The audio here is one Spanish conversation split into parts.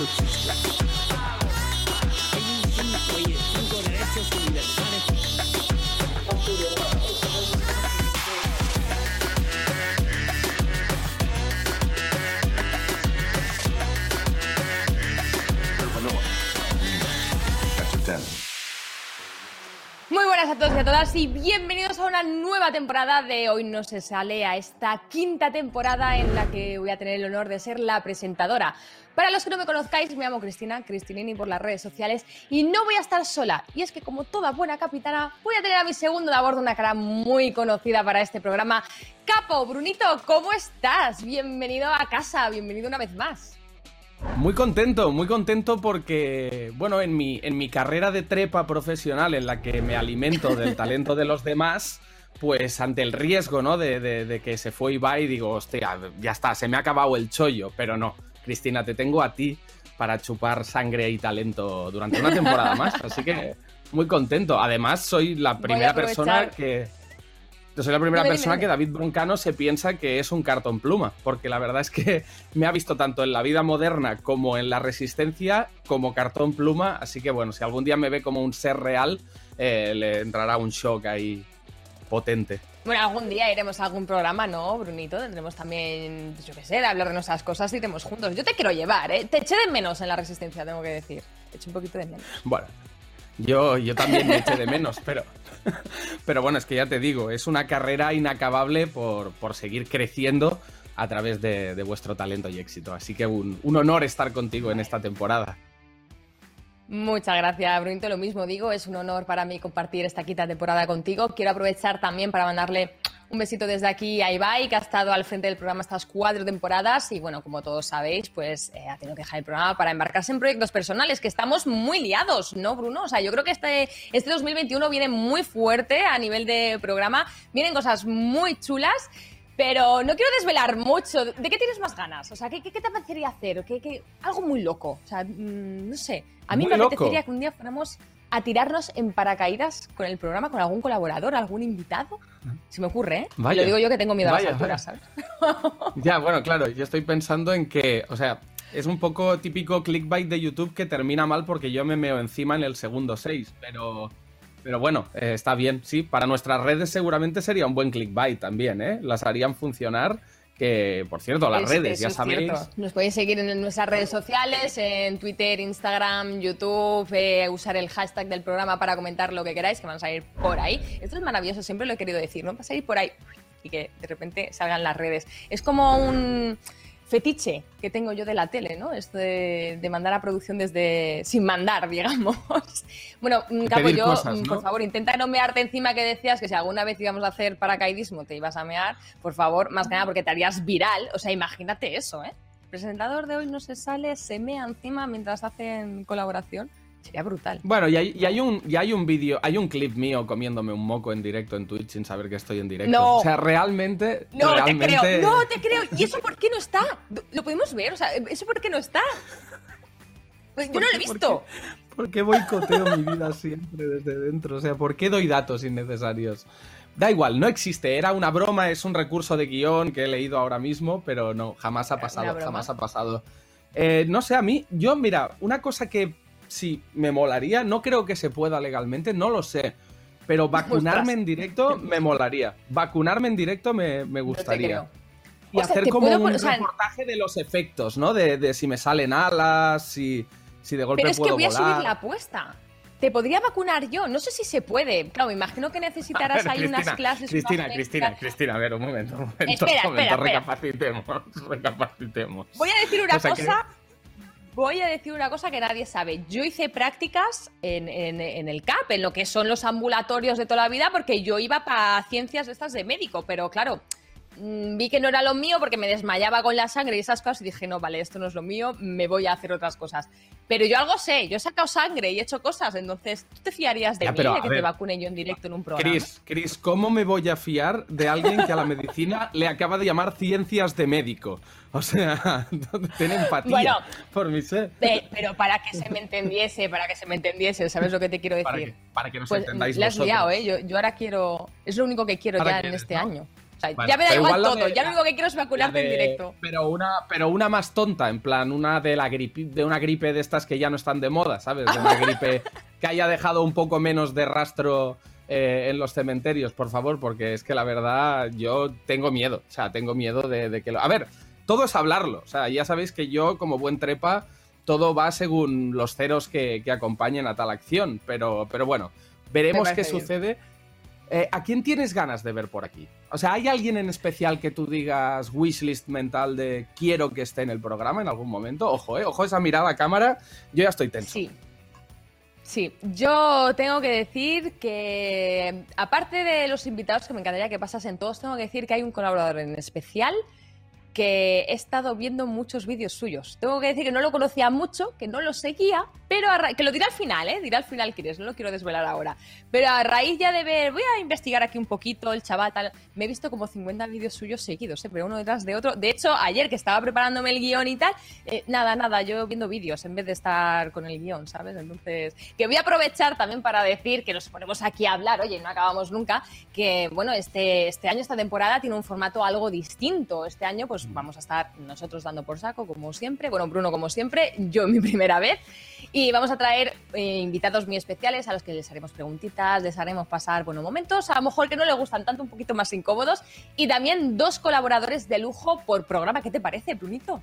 Muy todos y a todas y bienvenidos a una nueva temporada de Hoy no se sale, a esta quinta temporada en la que voy a tener el honor de ser la presentadora. Para los que no me conozcáis, me llamo Cristina, Cristinini por las redes sociales y no voy a estar sola. Y es que como toda buena capitana, voy a tener a mi segundo de a bordo una cara muy conocida para este programa. Capo, Brunito, ¿cómo estás? Bienvenido a casa, bienvenido una vez más. Muy contento, muy contento porque, bueno, en mi, en mi carrera de trepa profesional en la que me alimento del talento de los demás, pues ante el riesgo, ¿no? De, de, de que se fue Ibai, digo, hostia, ya está, se me ha acabado el chollo, pero no, Cristina, te tengo a ti para chupar sangre y talento durante una temporada más, así que muy contento. Además, soy la primera persona que yo soy la primera Dime, persona dime, que David Broncano se piensa que es un cartón pluma, porque la verdad es que me ha visto tanto en la vida moderna como en la resistencia como cartón pluma, así que bueno, si algún día me ve como un ser real, eh, le entrará un shock ahí potente. Bueno, algún día iremos a algún programa, ¿no, Brunito? Tendremos también, pues yo qué sé, de hablar de nuestras cosas y iremos juntos. Yo te quiero llevar, ¿eh? Te eché de menos en la resistencia, tengo que decir. Te eché un poquito de menos. Bueno, yo, yo también me eché de menos, pero, pero bueno, es que ya te digo, es una carrera inacabable por, por seguir creciendo a través de, vuestro talento y éxito. Así que un, un honor estar contigo en esta temporada. Muchas gracias, Brunito. Lo mismo digo, es un honor para mí compartir esta quinta temporada contigo. Quiero aprovechar también para mandarle un besito desde aquí a Ibai, que ha estado al frente del programa estas cuatro temporadas y bueno, como todos sabéis, pues eh, ha tenido que dejar el programa para embarcarse en proyectos personales, que estamos muy liados, ¿no, Bruno? O sea, yo creo que este, este 2021 viene muy fuerte a nivel de programa, vienen cosas muy chulas. Pero no quiero desvelar mucho. ¿De qué tienes más ganas? O sea, ¿qué, qué, qué te apetecería hacer? ¿Qué, qué- Algo muy loco. O sea, mm, no sé. A mí Muy me loco. apetecería que un día fuéramos a tirarnos en paracaídas con el programa, con algún colaborador, algún invitado. Se me ocurre, ¿eh? Vaya. Lo digo yo que tengo miedo a las alturas, ¿sabes? Ya, bueno, claro, yo estoy pensando en que, o sea, es un poco típico clickbait de YouTube que termina mal porque yo me meo encima en el segundo 6, pero, pero bueno, eh, está bien, sí. Para nuestras redes seguramente sería un buen clickbait también, ¿eh? Las harían funcionar. Que, por cierto, las Es- redes, ya sabéis. cierto. Nos podéis seguir en nuestras redes sociales, en Twitter, Instagram, YouTube, eh, usar el hashtag del programa para comentar lo que queráis, que van a salir por ahí. Esto es maravilloso, siempre lo he querido decir, ¿no? Va a salir por ahí y que de repente salgan las redes. Es como un fetiche que tengo yo de la tele, ¿no? Esto de, de mandar a producción desde... sin mandar, digamos. Bueno, mm, Capo, pedir yo, cosas, mm, ¿no? por favor, intenta no mearte encima que decías que si alguna vez íbamos a hacer paracaidismo te ibas a mear, por favor, más que nada porque te harías viral. O sea, imagínate eso, ¿eh? Presentador de hoy no se sale, se mea encima mientras hacen colaboración. Sería brutal. Bueno, y hay, y hay un, y hay un vídeo, hay un clip mío comiéndome un moco en directo en Twitch sin saber que estoy en directo. No. O sea, realmente. No realmente... te creo, no te creo. ¿Y eso por qué no está? ¿Lo podemos ver? O sea, ¿eso por qué no está? Pues yo no lo he ¿Por visto. qué- ¿Por qué boicoteo mi vida siempre desde dentro? O sea, ¿por qué doy datos innecesarios? Da igual, no existe. Era una broma, es un recurso de guion que he leído ahora mismo, pero no, jamás ha pasado, jamás ha pasado. Eh, no sé, a mí, yo, mira, una cosa que sí me molaría, no creo que se pueda legalmente, no lo sé. Pero vacunarme Ostras. en directo me molaría. Vacunarme en directo me, me gustaría. Y O sea, hacer como puedo un o sea, reportaje de los efectos, ¿no? De, de si me salen alas, si, si de golpe Pero es que puedo voy a volar. subir la apuesta. Te podría vacunar yo. No sé si se puede. Claro, me imagino que necesitarás A ver, ahí unas clases. Cristina, unas Cristina. Cristina, a ver, un momento, un momento, Espera, un momento, espera, espera. recapacitemos, recapacitemos. Voy a decir una O sea, cosa. Voy a decir una cosa que nadie sabe. Yo hice prácticas en, el CAP, en lo que son los ambulatorios de toda la vida, porque yo iba para ciencias de estas de médico, pero claro, vi que no era lo mío porque me desmayaba con la sangre y esas cosas y dije, no, vale, esto no es lo mío, me voy a hacer otras cosas. Pero yo algo sé, yo he sacado sangre y he hecho cosas, entonces, ¿tú te fiarías de Ya, mí pero, de que te ver. vacune yo en directo en un programa? Cris, Cris, ¿cómo me voy a fiar de alguien que a la medicina le acaba de llamar ciencias de médico? O sea, ten empatía Bueno. por mi ser. Pe- pero para que se me entendiese, para que se me entendiese, ¿sabes lo que te quiero decir? Para que, para que nos Pues entendáis la has vosotros. liado, ¿eh? Yo, yo ahora quiero. Es lo único que quiero ya en este ¿no? año. Ya me da igual todo, ya lo único que quiero es vacunarte en directo. Pero una, pero una más tonta, en plan, una de la gripe, de una gripe de estas que ya no están de moda, ¿sabes? De una gripe que haya dejado un poco menos de rastro eh, en los cementerios, por favor, porque es que la verdad yo tengo miedo, o sea, tengo miedo de, que lo... A ver, todo es hablarlo, o sea, ya sabéis que yo como buen trepa, todo va según los ceros que, que acompañen a tal acción, pero, pero bueno, veremos qué sucede. Eh, ¿A quién tienes ganas de ver por aquí? O sea, ¿hay alguien en especial que tú digas wishlist mental de quiero que esté en el programa en algún momento? Ojo, eh, ojo esa mirada a cámara, yo ya estoy tenso. Sí. Sí, yo tengo que decir que, aparte de los invitados que me encantaría que pasasen todos, tengo que decir que hay un colaborador en especial que he estado viendo muchos vídeos suyos. Tengo que decir que no lo conocía mucho, que no lo seguía, pero que lo dirá al final, ¿eh? Dirá al final quién es, no lo quiero desvelar ahora. Pero a raíz ya de ver, voy a investigar aquí un poquito el chaval, tal, me he visto como 50 vídeos suyos seguidos, ¿eh? Pero uno detrás de otro. De hecho, ayer que estaba preparándome el guion y tal, eh, nada, nada, yo viendo vídeos en vez de estar con el guion, ¿sabes? Entonces, que voy a aprovechar también para decir que nos ponemos aquí a hablar, oye, no acabamos nunca, que bueno, este, este año, esta temporada tiene un formato algo distinto. Este año, pues pues vamos a estar nosotros dando por saco, como siempre. Bueno, Bruno, como siempre, yo mi primera vez. Y vamos a traer eh, invitados muy especiales a los que les haremos preguntitas, les haremos pasar buenos momentos, a lo mejor que no le gustan tanto, un poquito más incómodos. Y también dos colaboradores de lujo por programa. ¿Qué te parece, Brunito?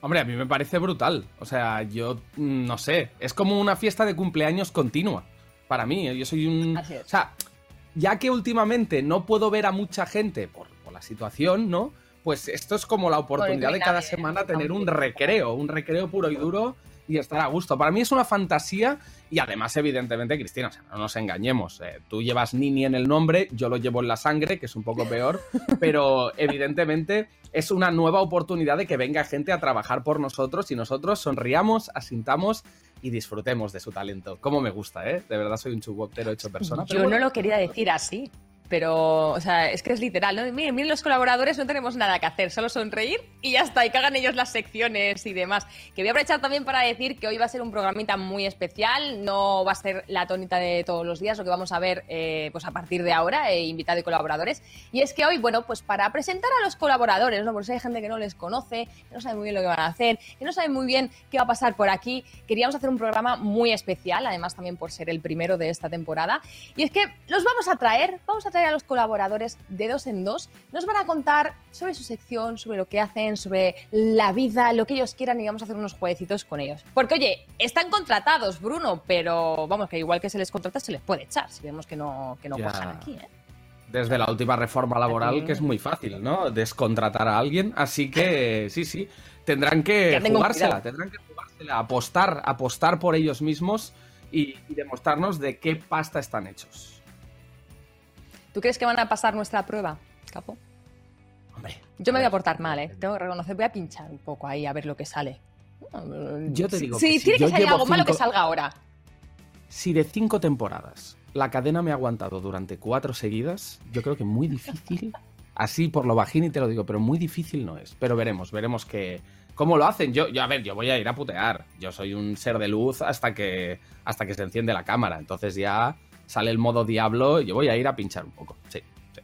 Hombre, a mí me parece brutal. O sea, yo mm, no sé. Es como una fiesta de cumpleaños continua. Para mí, yo soy un. O sea, ya que últimamente no puedo ver a mucha gente por, por la situación, ¿no? pues esto es como la oportunidad de cada semana tener un recreo, un recreo puro y duro y estar a gusto. Para mí es una fantasía y además, evidentemente, Cristina, no nos engañemos, eh, tú llevas Nini en el nombre, yo lo llevo en la sangre, que es un poco peor, pero evidentemente es una nueva oportunidad de que venga gente a trabajar por nosotros y nosotros sonriamos, asintamos y disfrutemos de su talento. Como me gusta, ¿eh? De verdad soy un chubotero hecho persona. Yo no lo quería decir así pero, o sea, es que es literal, ¿no? Miren, miren los colaboradores, no tenemos nada que hacer, solo sonreír y ya está, y que hagan ellos las secciones y demás. Que voy a aprovechar también para decir que hoy va a ser un programita muy especial, no va a ser la tónica de todos los días, lo que vamos a ver eh, pues a partir de ahora, eh, invitado y colaboradores. Y es que hoy, bueno, pues para presentar a los colaboradores, ¿no? Porque si hay gente que no les conoce, que no sabe muy bien lo que van a hacer, que no sabe muy bien qué va a pasar por aquí, queríamos hacer un programa muy especial, además también por ser el primero de esta temporada. Y es que los vamos a traer, vamos a traer a los colaboradores de dos en dos. Nos van a contar sobre su sección, sobre lo que hacen, sobre la vida, lo que ellos quieran y vamos a hacer unos jueguecitos con ellos. Porque, oye, están contratados, Bruno, pero vamos, que igual que se les contrata, se les puede echar si vemos que no, que no aquí, ¿eh? Desde la última reforma laboral, que es muy fácil, ¿no? Descontratar a alguien. Así que, sí, sí, tendrán que jugársela, tendrán que jugársela, apostar, apostar por ellos mismos y demostrarnos de qué pasta están hechos. ¿Tú crees que van a pasar nuestra prueba, Capo? Hombre. Yo me voy a portar mal, ¿eh? Tengo que reconocer, voy a pinchar un poco ahí a ver lo que sale. Yo te digo. Sí, tiene que salir algo malo que salga ahora. Si de cinco temporadas la cadena me ha aguantado durante cuatro seguidas, yo creo que muy difícil. Así por lo bajín y te lo digo, pero muy difícil no es. Pero veremos, veremos que cómo lo hacen. Yo, yo, a ver, yo voy a ir a putear. Yo soy un ser de luz hasta que hasta que se enciende la cámara. Entonces ya sale el modo diablo, yo voy a ir a pinchar un poco. Sí, sí.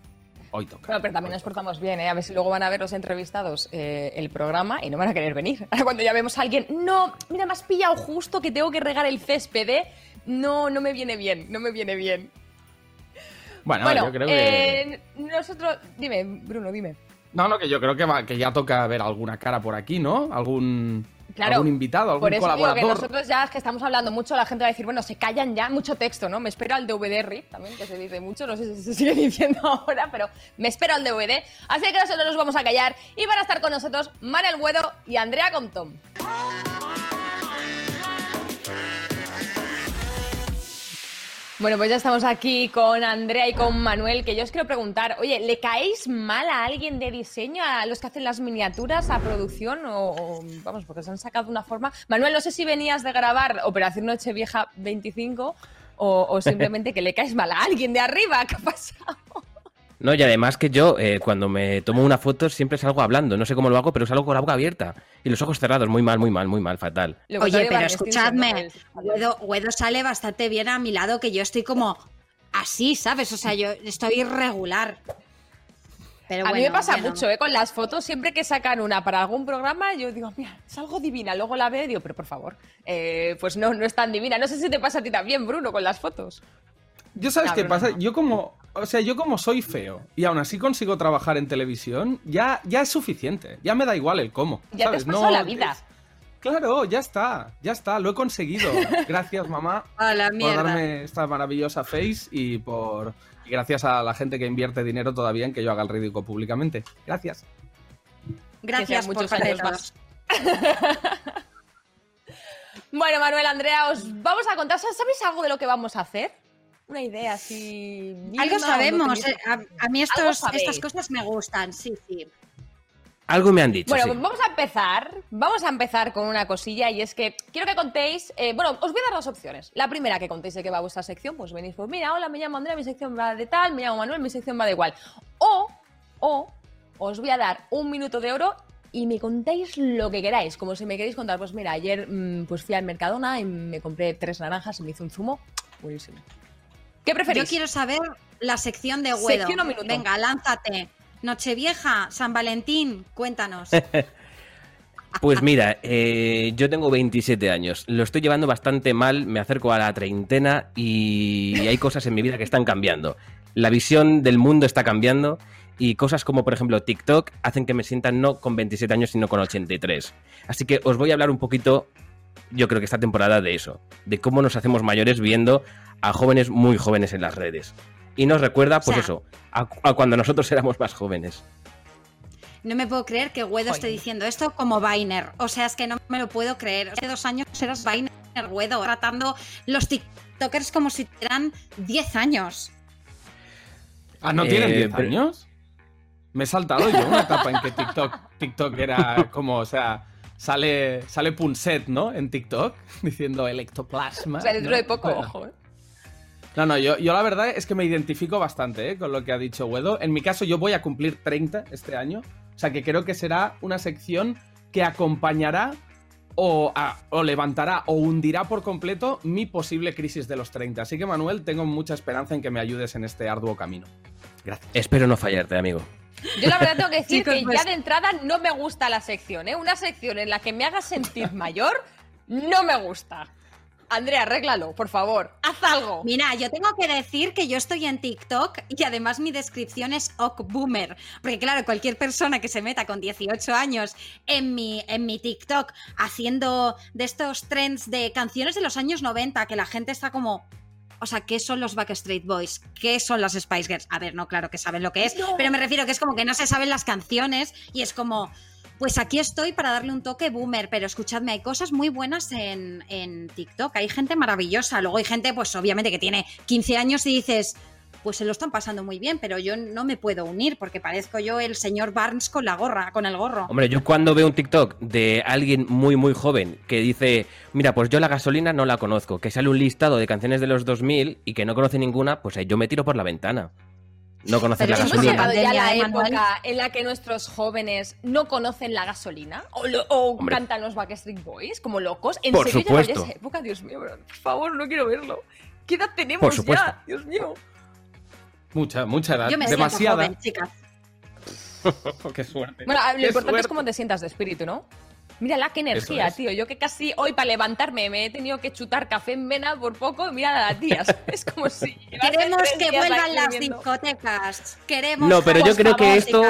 Hoy toca. pero también nos portamos bien, ¿eh? A ver si luego van a ver los entrevistados eh, el programa y no van a querer venir. Ahora cuando ya vemos a alguien, no, mira, me has pillado justo que tengo que regar el césped, ¿eh? No, no me viene bien, no me viene bien. Bueno, yo creo que... Eh, nosotros... Dime, Bruno, dime. No, no, que yo creo que, que ya toca ver alguna cara por aquí, ¿no? Algún claro, algún invitado, algún por eso colaborador. Digo que nosotros ya es que estamos hablando mucho, la gente va a decir, bueno, se callan ya, mucho texto, ¿no? Me espero al DVD RIP, también, que se dice mucho, no sé si se sigue diciendo ahora, pero me espero al DVD. Así que nosotros nos vamos a callar y van a estar con nosotros Manuel Guedo y Andrea Compton. Bueno, pues ya estamos aquí con Andrea y con Manuel, que yo os quiero preguntar, oye, ¿le caéis mal a alguien de diseño, a los que hacen las miniaturas, a producción? O, vamos, porque se han sacado una forma. Manuel, no sé si venías de grabar Operación Nochevieja 25 o, o simplemente que le caes mal a alguien de arriba, ¿qué ha pasado? No, y además que yo, eh, cuando me tomo una foto, siempre salgo hablando. No sé cómo lo hago, pero salgo con la boca abierta y los ojos cerrados. Muy mal, muy mal, muy mal, fatal. Oye, pero escuchadme, Guedo, sale bastante bien a mi lado, que yo estoy como así, ¿sabes? O sea, yo estoy irregular. a mí me pasa mucho, ¿eh? Con las fotos, siempre que sacan una para algún programa, yo digo, mira, es algo divina. Luego la veo y digo, pero por favor, eh, pues no, no es tan divina. No sé si te pasa a ti también, Bruno, con las fotos. Yo sabes qué pasa, yo como, o sea, yo como soy feo y aún así consigo trabajar en televisión, ya, ya es suficiente. Ya me da igual el cómo. Ya ¿sabes? te has no, la vida. Claro, ya está, ya está, lo he conseguido. Gracias, mamá, por darme esta maravillosa face y por y gracias a la gente que invierte dinero todavía en que yo haga el ridículo públicamente. Gracias. Gracias muchos años más. bueno, Manuel, Andrea, os vamos a contar. ¿Sabéis algo de lo que vamos a hacer? Una idea así. Algo sabemos. Eh, a, mí estos, estas cosas me gustan, sí, sí. Algo me han dicho. Bueno, pues vamos a empezar. Vamos a empezar con una cosilla y es que quiero que contéis. Eh, bueno, os voy a dar dos opciones. La primera que contéis de qué va vuestra sección, pues venís, pues mira, hola, me llamo Andrea, mi sección va de tal, me llamo Manuel, mi sección va de igual. O, o, os voy a dar un minuto de oro y me contéis lo que queráis. Como si me queréis contar, pues mira, ayer mm, pues fui al Mercadona y me compré tres naranjas y me hice un zumo. Buenísimo. ¿Qué preferís? Yo quiero saber la sección de Guedo. Sección o minuto. Venga, lánzate. Nochevieja, San Valentín, cuéntanos. Pues mira, eh, yo tengo 27 años, lo estoy llevando bastante mal, me acerco a la treintena y hay cosas en mi vida que están cambiando. La visión del mundo está cambiando y cosas como por ejemplo TikTok hacen que me sientan no con 27 años sino con 83. Así que os voy a hablar un poquito, yo creo que esta temporada de eso, de cómo nos hacemos mayores viendo a jóvenes muy jóvenes en las redes y nos recuerda, pues eso, a, cuando nosotros éramos más jóvenes. No me puedo creer que Guedo esté diciendo esto como Vainer. O sea, es que no me lo puedo creer. Hace dos años eras Vainer, Guedo, tratando los TikTokers como si tuvieran 10 años. Ah, ¿no tienen 10 eh, años? Me he saltado yo una etapa en que TikTok, TikTok era como, o sea, sale, sale Punset, ¿no? En TikTok, diciendo electoplasma. O sea, dentro de poco, ojo, ¿eh? No, no, yo, yo, la verdad es que me identifico bastante ¿eh? con lo que ha dicho Wedo. En mi caso, yo voy a cumplir 30 este año. O sea que creo que será una sección que acompañará o, o, levantará o hundirá por completo mi posible crisis de los 30. Así que, Manuel, tengo mucha esperanza en que me ayudes en este arduo camino. Gracias. Espero no fallarte, amigo. Yo la verdad tengo que decir que ya pues- de entrada no me gusta la sección, ¿eh? Una sección en la que me haga sentir mayor no me gusta. Andrea, arréglalo, por favor. Haz algo. Mira, yo tengo que decir que yo estoy en TikTok y además mi descripción es Ok Boomer. Porque claro, cualquier persona que se meta con 18 años en mi, en mi TikTok haciendo de estos trends de canciones de los años 90, que la gente está como, o sea, ¿qué son los Backstreet Boys? ¿Qué son las Spice Girls? A ver, no, claro que saben lo que es, pero me refiero que es como que no se saben las canciones y es como, pues aquí estoy para darle un toque boomer, pero escuchadme, hay cosas muy buenas en, en TikTok, hay gente maravillosa, luego hay gente, pues obviamente que tiene 15 años y dices, pues se lo están pasando muy bien, pero yo no me puedo unir porque parezco yo el señor Barnes con la gorra, con el gorro. Hombre, yo cuando veo un TikTok de alguien muy muy joven que dice, mira, pues yo la gasolina no la conozco, que sale un listado de canciones de los 2000 y que no conoce ninguna, pues yo me tiro por la ventana no conocen la gasolina. ¿Hemos llegado ya la época en la que nuestros jóvenes no conocen la gasolina? ¿O, cantan los Backstreet Boys como locos? ¿En por serio supuesto. esa época? Dios mío, por favor, no quiero verlo. ¿Qué edad tenemos ya? Dios mío. Mucha, mucha edad. Yo me Demasiada. Joven, chicas. Qué suerte. Bueno, lo importante es cómo te sientas de espíritu, ¿no? Mira qué energía, tío. Yo que casi hoy para levantarme me he tenido que chutar café en vena por poco, mira a las tías. Es como si. Queremos que vuelvan las discotecas. Queremos. No, pero yo creo que esto.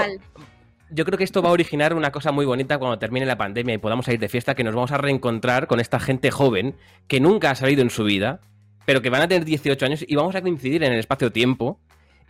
Yo creo que esto va a originar una cosa muy bonita cuando termine la pandemia y podamos salir de fiesta, que nos vamos a reencontrar con esta gente joven que nunca ha salido en su vida, pero que van a tener 18 años y vamos a coincidir en el espacio-tiempo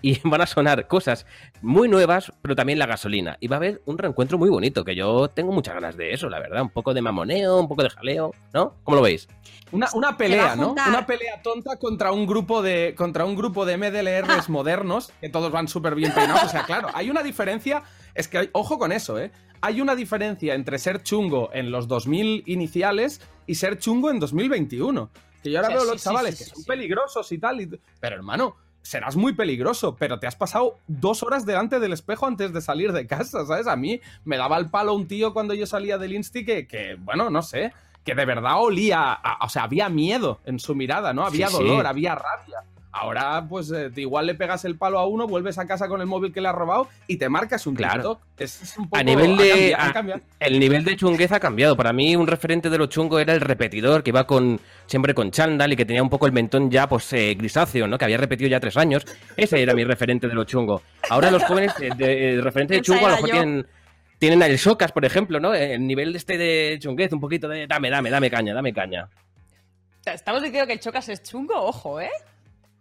y van a sonar cosas muy nuevas, pero también la gasolina. Y va a haber un reencuentro muy bonito, que yo tengo muchas ganas de eso, la verdad. Un poco de mamoneo, un poco de jaleo, ¿no? ¿Cómo lo veis? Una, una pelea, ¿no? Una pelea tonta contra un grupo de, contra un grupo de MDLRs modernos, que todos van súper bien peinados. O sea, claro, hay una diferencia, es que, hay, ojo con eso, ¿eh? Hay una diferencia entre ser chungo en los 2000 iniciales y ser chungo en 2021. Que yo ahora veo los chavales que son peligrosos y tal, y... pero hermano, serás muy peligroso, pero te has pasado dos horas delante del espejo antes de salir de casa, ¿sabes? A mí me daba el palo un tío cuando yo salía del Insti que, bueno, no sé, que de verdad olía, o sea, había miedo en su mirada, ¿no? Había dolor, había rabia. Ahora, pues eh, igual le pegas el palo a uno, vuelves a casa con el móvil que le has robado y te marcas un Claro. TikTok. Es, es un poco, A nivel de. ha cambiado, ha a- el nivel de chunguez ha cambiado. Para mí, un referente de lo chungo era el repetidor, que iba con siempre con chándal y que tenía un poco el mentón ya pues eh, grisáceo, ¿no? Que había repetido ya tres años. Ese era mi referente de lo chungo. Ahora los jóvenes, eh, de, de referente de chungo, a lo mejor yo. tienen. Tienen el Socas, por ejemplo, ¿no? El nivel este de chunguez, un poquito de dame, dame, dame caña, dame caña. Estamos diciendo que el chocas es chungo, ojo, ¿eh?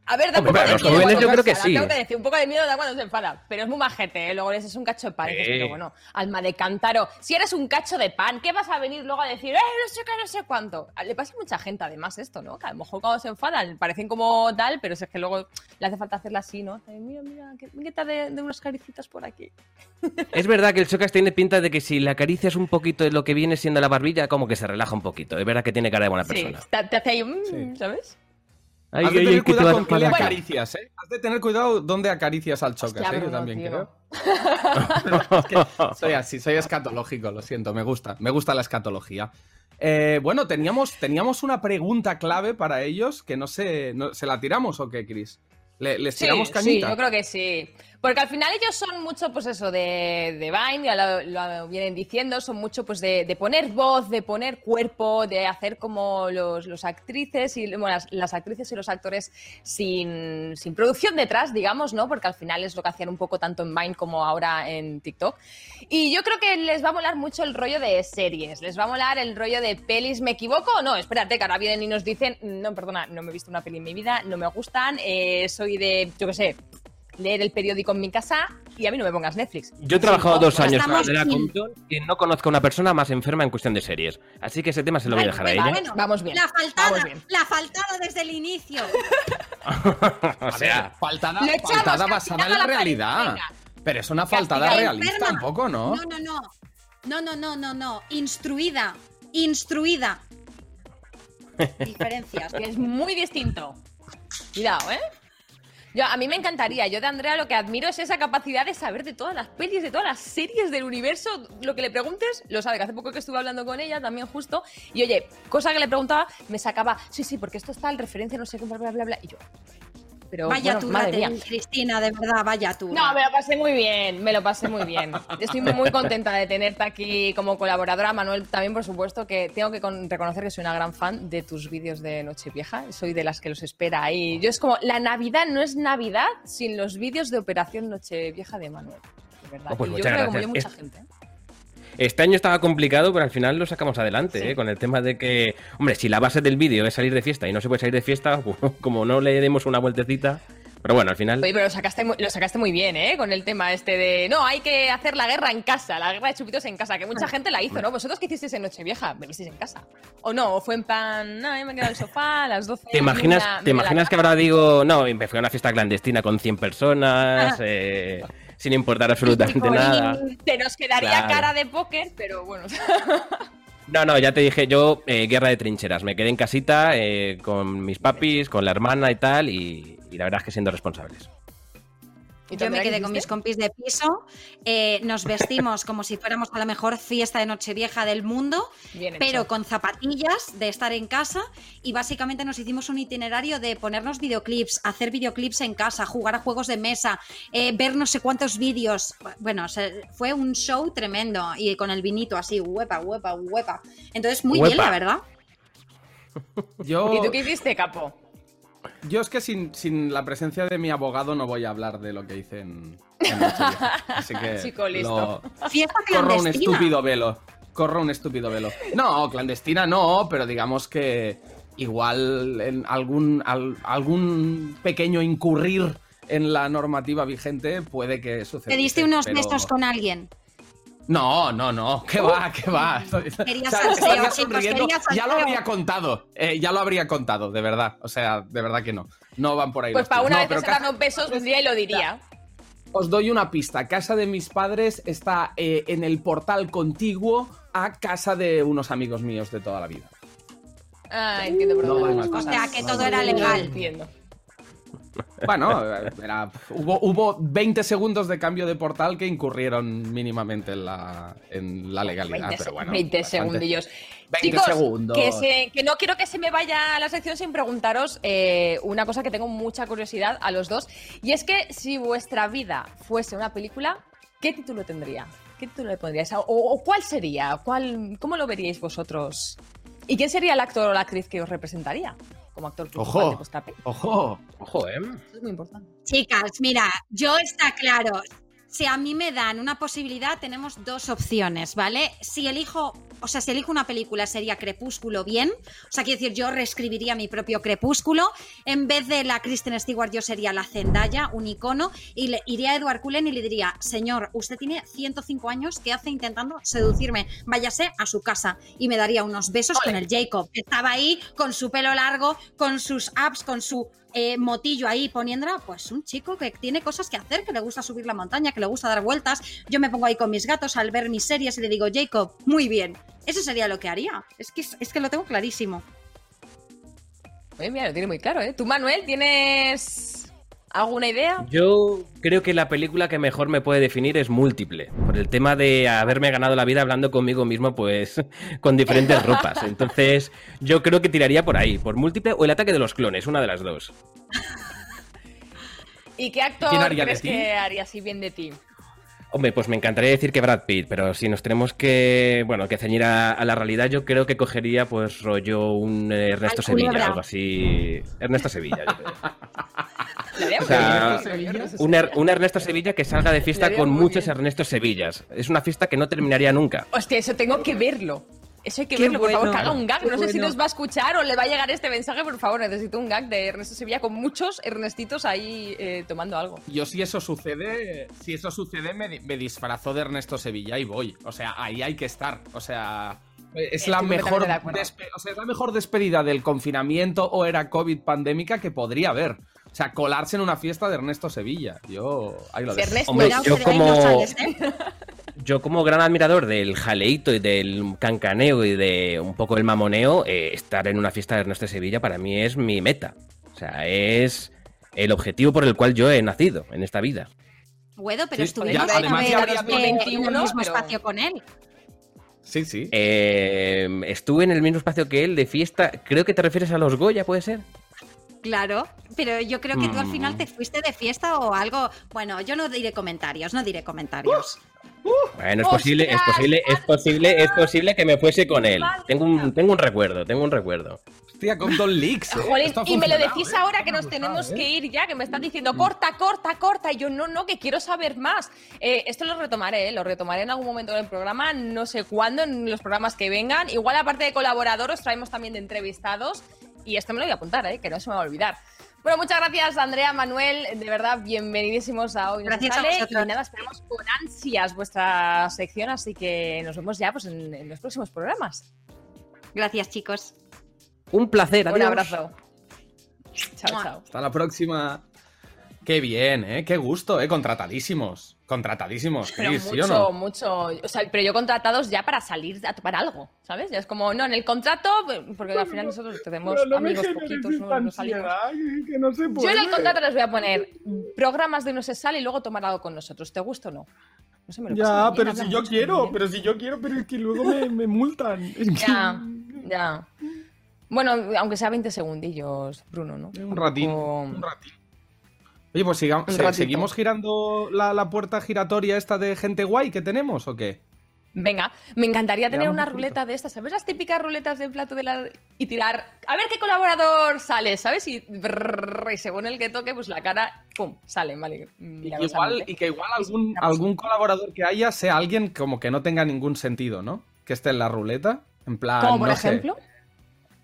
A ver, da un poco de los miedo jóvenes cuando yo creo que sí. tengo decir, un poco de miedo da cuando se enfada, pero es muy majete, ¿eh? Luego es un cacho de pan, Sí. pero bueno, alma de cántaro. Si eres un cacho de pan, ¿qué vas a venir luego a decir, eh, no sé qué, no sé cuánto? Le pasa a mucha gente además esto, ¿no? Que a lo mejor cuando se enfadan parecen como tal, pero si es que luego le hace falta hacerla así, ¿no? Mira, mira, ¿qué, qué tal de, de unas caricitas por aquí? Es verdad que el Socas tiene pinta de que si le acaricias un poquito de lo que viene siendo la barbilla, como que se relaja un poquito. Es verdad que tiene cara de buena Sí, persona. te, te hace ahí, mm, Sí. ¿sabes? Ay, Has de tener cuidado con qué le acaricias, ¿eh? Has de tener cuidado dónde acaricias al chocas, Hostia, ¿eh? Yo también tío. creo. Es que soy así, soy escatológico, lo siento, me gusta, me gusta la escatología. Eh, bueno, teníamos, teníamos una pregunta clave para ellos que no sé, no- ¿se la tiramos o qué, Chris? ¿Le- ¿Les Sí, tiramos sí, cañita? yo creo que sí. Porque al final ellos son mucho, pues eso, de, de Vine, ya lo, lo vienen diciendo, son mucho, pues de, de poner voz, de poner cuerpo, de hacer como los, actrices y las actrices y los actores sin, sin producción detrás, digamos, ¿no? Porque al final es lo que hacían un poco tanto en Vine como ahora en TikTok. Y yo creo que les va a molar mucho el rollo de series, les va a molar el rollo de pelis. ¿Me equivoco o no? Espérate, que ahora vienen y nos dicen, no, perdona, no me he visto una peli en mi vida, no me gustan, eh, soy de, yo qué sé, leer el periódico en mi casa y a mí no me pongas Netflix. Yo he trabajado dos años Andrea in. Compton y no conozco a una persona más enferma en cuestión de series. Así que ese tema se lo voy a dejar a ella. bueno, Vamos bien, La faltada, vamos bien. la faltada desde el inicio. o sea, faltada, basada en la la realidad. venga. Pero es una faltada realista un poco, ¿no? No, no, no. No, no, no, no, no. Instruida. Instruida. Diferencias. que es muy distinto. Cuidado, ¿eh? Yo, a mí me encantaría. Yo de Andrea lo que admiro es esa capacidad de saber de todas las pelis, de todas las series del universo. Lo que le preguntes, lo sabe. Que hace poco que estuve hablando con ella también justo. Y oye, cosa que le preguntaba, me sacaba, sí, sí, porque esto está en referencia, no sé qué, bla, bla, bla. Y yo, pero Vaya bueno, tú, madre mía. Cristina, de verdad, vaya tú. No, me lo pasé muy bien, me lo pasé muy bien. Estoy muy contenta de tenerte aquí como colaboradora. Manuel, también, por supuesto, que tengo que con- reconocer que soy una gran fan de tus vídeos de Nochevieja. Soy de las que los espera ahí. Yo es como, la Navidad no es Navidad sin los vídeos de Operación Nochevieja de Manuel. De verdad. Oh, pues y yo creo que como yo, mucha gente. Este año estaba complicado, pero al final lo sacamos adelante, Sí. ¿eh? Con el tema de que, hombre, si la base del vídeo es salir de fiesta y no se puede salir de fiesta, como no le demos una vueltecita. Pero bueno, al final. Oye, pero lo sacaste, muy, lo sacaste muy bien, ¿eh? Con el tema este de. No, hay que hacer la guerra en casa, la guerra de chupitos en casa, que mucha gente la hizo, ¿no? ¿Vosotros qué hicisteis en Nochevieja? ¿Venisteis en casa? ¿O no? ¿O fue en plan. No, yo me quedo en el sofá a las 12. ¿Te imaginas, ¿te imaginas que ahora digo, no, me fui a una fiesta clandestina con 100 personas, Ah. eh, sin importar absolutamente nada? Te nos quedaría Claro. cara de póker, pero bueno. No, no, ya te dije yo, eh, guerra de trincheras. Me quedé en casita eh, con mis papis, con la hermana y tal, y, y la verdad es que siendo responsables. ¿Y tú, Yo me quedé con mis compis de piso, eh, nos vestimos como si fuéramos a la mejor fiesta de Nochevieja del mundo, Bien hecho. pero con zapatillas de estar en casa y básicamente nos hicimos un itinerario de ponernos videoclips, hacer videoclips en casa, jugar a juegos de mesa, eh, ver no sé cuántos vídeos. Bueno, o sea, fue un show tremendo y con el vinito así, huepa, huepa, huepa. Entonces, muy bien, la verdad. Yo, ¿Y tú qué hiciste, capo? Yo es que sin, sin la presencia de mi abogado no voy a hablar de lo que hice en, en. Así que Chico listo. lo- Fiesta corro un estúpido velo. Corro un estúpido velo. No, clandestina no, pero digamos que igual en algún, al- algún pequeño incurrir en la normativa vigente puede que suceda. Te diste unos besos con alguien. No, no, no. ¿Qué va? ¿Qué va? Quería O sea, salseo, estaría chicos, sonriendo. quería Ya lo habría contado. eh, ya lo habría contado, de verdad. O sea, de verdad que no. No van por ahí. Pues para una No, vez que se besos, un día y lo diría. os doy una pista. Casa de mis padres está eh, en el portal contiguo a casa de unos amigos míos de toda la vida. Ah, entiendo por No. O sea, que todo era legal. Entiendo. Bueno, era- hubo, hubo 20 segundos de cambio de portal que incurrieron mínimamente en la, en la legalidad. 20, pero bueno, 20 bastante. segundillos. 20 Chicos, segundos. Que, se- que no quiero que se me vaya la sección sin preguntaros eh, una cosa que tengo mucha curiosidad a los dos. Y es que si vuestra vida fuese una película, ¿qué título tendría? ¿Qué título le pondríais? O, o cuál sería? ¿Cuál, ¿Cómo lo veríais vosotros? ¿Y quién sería el actor o la actriz que os representaría como actor principal Ojo. peli? Ojo. Ojo, ¿eh? Eso es muy importante. Chicas, mira, yo está claro. Si a mí me dan una posibilidad, tenemos dos opciones, ¿vale? Si elijo, o sea, si elijo una película sería Crepúsculo bien. O sea, quiero decir, yo reescribiría mi propio Crepúsculo. En vez de la Kristen Stewart, yo sería la Zendaya, un icono. Y le iría a Edward Cullen y le diría, señor, usted tiene 105 años, ¿qué hace intentando seducirme? Váyase a su casa. Y me daría unos besos con el Jacob, que estaba ahí con su pelo largo, con sus abs, con su eh, motillo ahí poniéndola, pues un chico que tiene cosas que hacer, que le gusta subir la montaña, que le gusta dar vueltas. Yo me pongo ahí con mis gatos al ver mis series y le digo, Jacob, muy bien. Eso sería lo que haría. Es que, es que lo tengo clarísimo. Oye, mira, lo tiene muy claro, ¿eh? ¿Tú, Manuel, tienes alguna idea? Yo creo que la película que mejor me puede definir es múltiple, por el tema de haberme ganado la vida hablando conmigo mismo, pues con diferentes ropas. Entonces, yo creo que tiraría por ahí, por múltiple o el ataque de los clones, una de las dos. ¿Y qué actor ¿Quién haría de crees ti? que haría así bien de ti? Hombre, pues me encantaría decir que Brad Pitt, pero si nos tenemos que, bueno, que ceñir a, a la realidad, yo creo que cogería, pues, rollo un eh, Ernesto Ay, Sevilla, culebra. algo así. Ernesto Sevilla, yo creo. O sea, Ernesto Un, Er- un Ernesto Sevilla que salga de fiesta con muchos bien. Ernestos Sevillas. Es una fiesta que no terminaría nunca. Hostia, eso tengo que verlo. Eso hay que Qué verlo, por favor, bueno, que haga un gag. qué No sé si bueno. nos va a escuchar o le va a llegar este mensaje, por favor, necesito un gag de Ernesto Sevilla con muchos Ernestitos ahí eh, tomando algo. Yo si eso sucede, si eso sucede me, me disfrazo de Ernesto Sevilla y voy. O sea, ahí hay que estar. O sea, es la mejor o sea, es la mejor despedida del confinamiento o era COVID pandémica que podría haber. O sea, colarse en una fiesta de Ernesto Sevilla. Yo ahí lo Si dejo. Ernesto, Hombre, yo como- ¿eh? Yo como gran admirador del jaleito y del cancaneo y de un poco el mamoneo, eh, estar en una fiesta de Ernesto Sevilla para mí es mi meta. O sea, es el objetivo por el cual yo he nacido en esta vida. Bueno, pero Sí, estuvimos ya, además ya en el 2021, mismo pero- espacio con él. Sí, sí. Eh, estuve en el mismo espacio que él de fiesta. Creo que te refieres a los Goya, ¿puede ser? Claro, pero yo creo que tú al Mm. final te fuiste de fiesta o algo. Bueno, yo no diré comentarios, no diré comentarios. Bueno, es posible, es posible, es posible, es posible que me fuese con él. Tengo un, tengo un recuerdo, tengo un recuerdo. Hostia, con Don Leaks. eh. Jolín, y me lo decís eh. ahora que nos gustado, tenemos eh. que ir ya, que me están diciendo corta, corta, corta. Y yo no, no, que quiero saber más. Eh, esto lo retomaré, ¿eh? lo retomaré en algún momento del programa, no sé cuándo, en los programas que vengan. Igual, aparte de colaborador, os traemos también de entrevistados. Y esto me lo voy a apuntar, ¿eh? que no se me va a olvidar. Bueno, muchas gracias, Andrea, Manuel. De verdad, bienvenidísimos a Hoy Gracias a Sale. vosotros. Y nada, esperamos con ansias vuestra sección, así que nos vemos ya pues, en, en los próximos programas. Gracias, chicos. Un placer, Un abrazo. Chao, chao. Hasta la próxima. Qué bien, ¿eh? Qué gusto, ¿eh? Contratadísimos. Contratadísimos, Pero Chris, mucho, ¿sí o no? mucho. O sea, pero yo contratados ya para salir a tomar algo, ¿sabes? Ya es como, no, en el contrato, porque al final nosotros tenemos amigos poquitos, no, no salimos. que no se Yo en el contrato les voy a poner programas de no se sale y luego tomar algo con nosotros. ¿Te gusta o no? No sé, me lo Ya, bien, pero si yo quiero, pero si yo quiero, pero es que luego me, me multan. Es que- Ya, ya. Bueno, aunque sea 20 segundillos, Bruno, ¿no? Un ratín, Tampoco- un ratín. Oye, pues sigamos, se-. ¿seguimos girando la, la puerta giratoria esta de gente guay que tenemos o qué? Venga, me encantaría tener una poquito. ruleta de estas. ¿Sabes las típicas ruletas del plato de la... y tirar? A ver qué colaborador sale, ¿sabes? Y, brrr, y según el que toque, pues la cara, ¡pum! sale, vale. Y que igual, y que igual algún, algún colaborador que haya sea alguien como que no tenga ningún sentido, ¿no? Que esté en la ruleta. En plan, Como por no sé, ejemplo.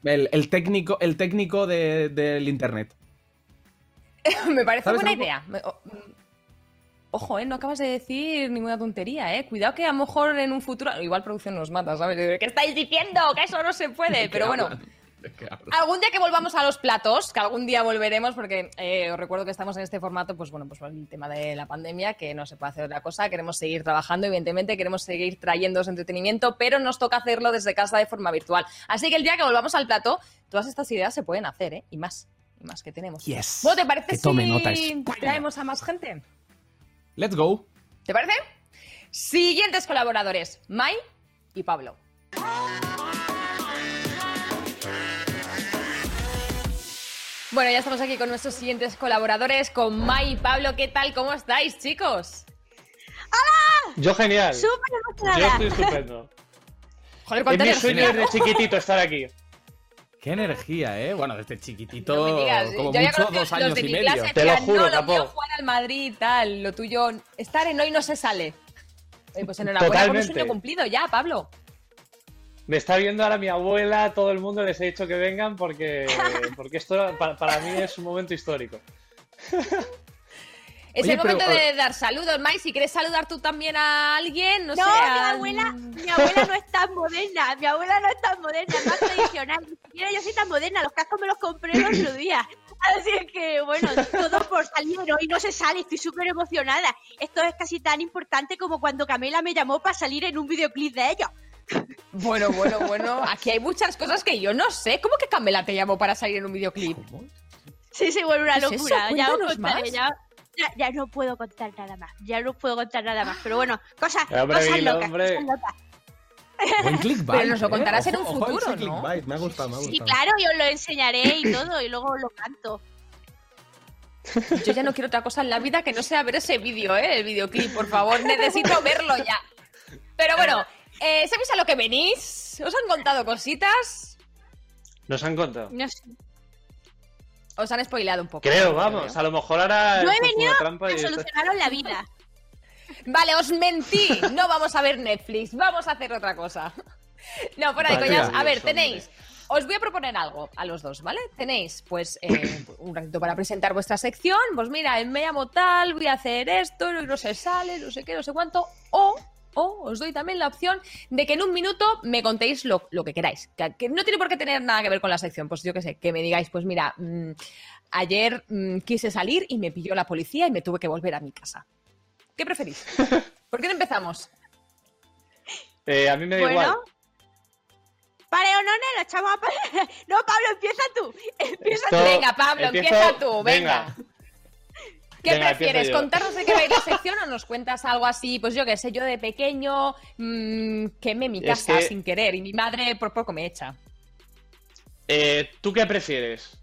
el, el técnico, el técnico de- del internet. me parece ¿Sabes buena algo? idea. Mm, Ojo, ¿eh? No acabas de decir ninguna tontería, ¿eh? Cuidado que a lo mejor en un futuro... Igual producción nos mata, ¿sabes? ¿Qué estáis diciendo? Que eso no se puede. Pero bueno. Algún día que volvamos a los platos, que algún día volveremos, porque eh, os recuerdo que estamos en este formato, pues bueno, pues por el tema de la pandemia, que no se puede hacer otra cosa, queremos seguir trabajando, evidentemente, queremos seguir trayéndoos entretenimiento, pero nos toca hacerlo desde casa de forma virtual. Así que el día que volvamos al plato, todas estas ideas se pueden hacer, ¿eh? Y más. Más que tenemos. Yes. Bueno, ¿te parece Que tome si nota, traemos a más gente? Let's go. ¿Te parece? Siguientes colaboradores, Mai y Pablo. Bueno, ya estamos aquí con nuestros siguientes colaboradores, con Mai y Pablo. ¿Qué tal? ¿Cómo estáis, chicos? Yo genial. Súper Yo emocionada. estoy estupendo. Joder, Es mi sueño desde chiquitito estar aquí. Qué energía, ¿eh? Bueno, desde chiquitito, No me digas, como yo mucho, dos los años de y mi medio. clase Te lo juro, no, lo capo. mío jugar al Madrid y tal, lo tuyo estar en hoy no se sale. Oye, pues enhorabuena por un Totalmente. sueño cumplido ya, Pablo. Me está viendo ahora mi abuela, todo el mundo les he dicho que vengan porque, porque esto pa- para, mí es un momento histórico. Es Oye, el momento pero, de dar saludos, Mai. Si quieres saludar tú también a alguien, no, No, sé. mi a- abuela, mi abuela no es tan moderna, mi abuela no es tan moderna, es más tradicional. Ni siquiera yo soy tan moderna, los cascos me los compré el otro día. Así es que, bueno, todo por salir, hoy no se sale, estoy súper emocionada. Esto es casi tan importante como cuando Camila me llamó para salir en un videoclip de ellos. Bueno, bueno, bueno. Aquí hay muchas cosas que yo no sé. ¿Cómo que Camela te llamó para salir en un videoclip? Sí, sí, bueno, una ¿Qué es locura. eso? ya os Cuéntanos contaré, más. ya, ya, ya no puedo contar nada más, ya no puedo contar nada más. Pero bueno, cosas, hombre, cosas locas, hombre. cosas locas. Buen clickbait, Pero nos lo ¿eh? contarás en un Ojo, futuro, ¿no? clickbait, Me ha gustado, me ha Sí, gustado. claro, yo os lo enseñaré y todo, y luego lo canto. Yo ya no quiero otra cosa en la vida que no sea ver ese vídeo, ¿eh? El videoclip, por favor. Necesito verlo ya. Pero bueno, eh, ¿sabéis a lo que venís? ¿Os han contado cositas? Nos han contado. No sé. Os han spoileado un poco. Creo, vamos, a lo mejor ahora Yo he venido una trampa y a esto- solucionaros la vida. Vale, os mentí. No vamos a ver Netflix, vamos a hacer otra cosa. No, fuera de coñas. A ver, tenéis. Os voy a proponer algo a los dos, ¿vale? Tenéis, pues, eh, un ratito para presentar vuestra sección. Pues mira, me llamo tal, voy a hacer esto, no se sale, no sé qué, no sé cuánto. O, o os doy también la opción de que en un minuto me contéis lo, lo que queráis. Que, que no tiene por qué tener nada que ver con la sección. Pues yo qué sé, que me digáis, pues mira, mm, ayer mm, quise salir y me pilló la policía y me tuve que volver a mi casa. ¿Qué preferís? ¿Por qué no empezamos? Eh, a mí me da Bueno. igual. Vale, o no, lo echamos a... No, Pablo, empieza tú. Empieza Esto- tú. Venga, Pablo, empiezo- empieza tú, venga. ¿Qué Venga, prefieres? ¿Contarnos de qué va a ir la sección o nos cuentas algo así? Pues yo qué sé, yo de pequeño mm, quemé mi Es casa que- sin querer y mi madre por poco me echa. Eh, ¿Tú qué prefieres?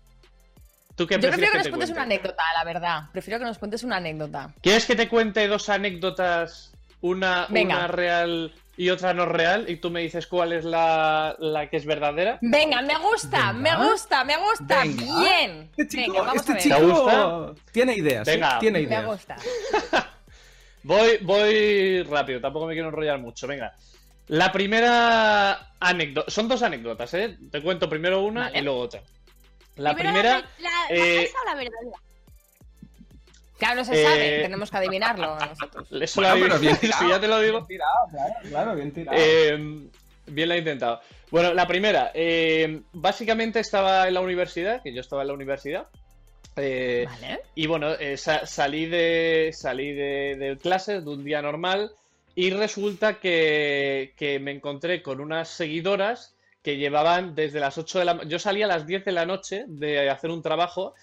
¿Tú qué Yo prefiero que nos te cuentes una anécdota, la verdad. Prefiero que nos cuentes una anécdota. ¿Quieres que te cuente dos anécdotas? Una, Venga. una real y otra no real, y tú me dices cuál es la, la que es verdadera. Venga, me gusta, Venga. me gusta, me gusta. Venga. Bien. Este chico, Venga, vamos este a ver. chico ¿Te gusta? tiene ideas, ¿eh? Venga. tiene Me ideas. gusta. Voy, voy rápido, tampoco me quiero enrollar mucho. Venga. La primera anécdota. Son dos anécdotas, ¿eh? Te cuento primero una Vale. y luego otra. La Primero primera. ¿La, la, eh, falsa o la verdadera? Claro, no se Eh, sabe, tenemos que adivinarlo nosotros. Eso Bueno, pero bien si ya te lo digo. Bien tirado, claro, claro, bien tirado. Eh, bien la he intentado. Bueno, la primera. eh, básicamente estaba en la universidad, que yo estaba en la universidad. eh, Vale. Y bueno, eh, sa- salí de salí de, de clases de un día normal y resulta que, que me encontré con unas seguidoras que llevaban desde las 8 de la Yo salí a las 10 de la noche de hacer un trabajo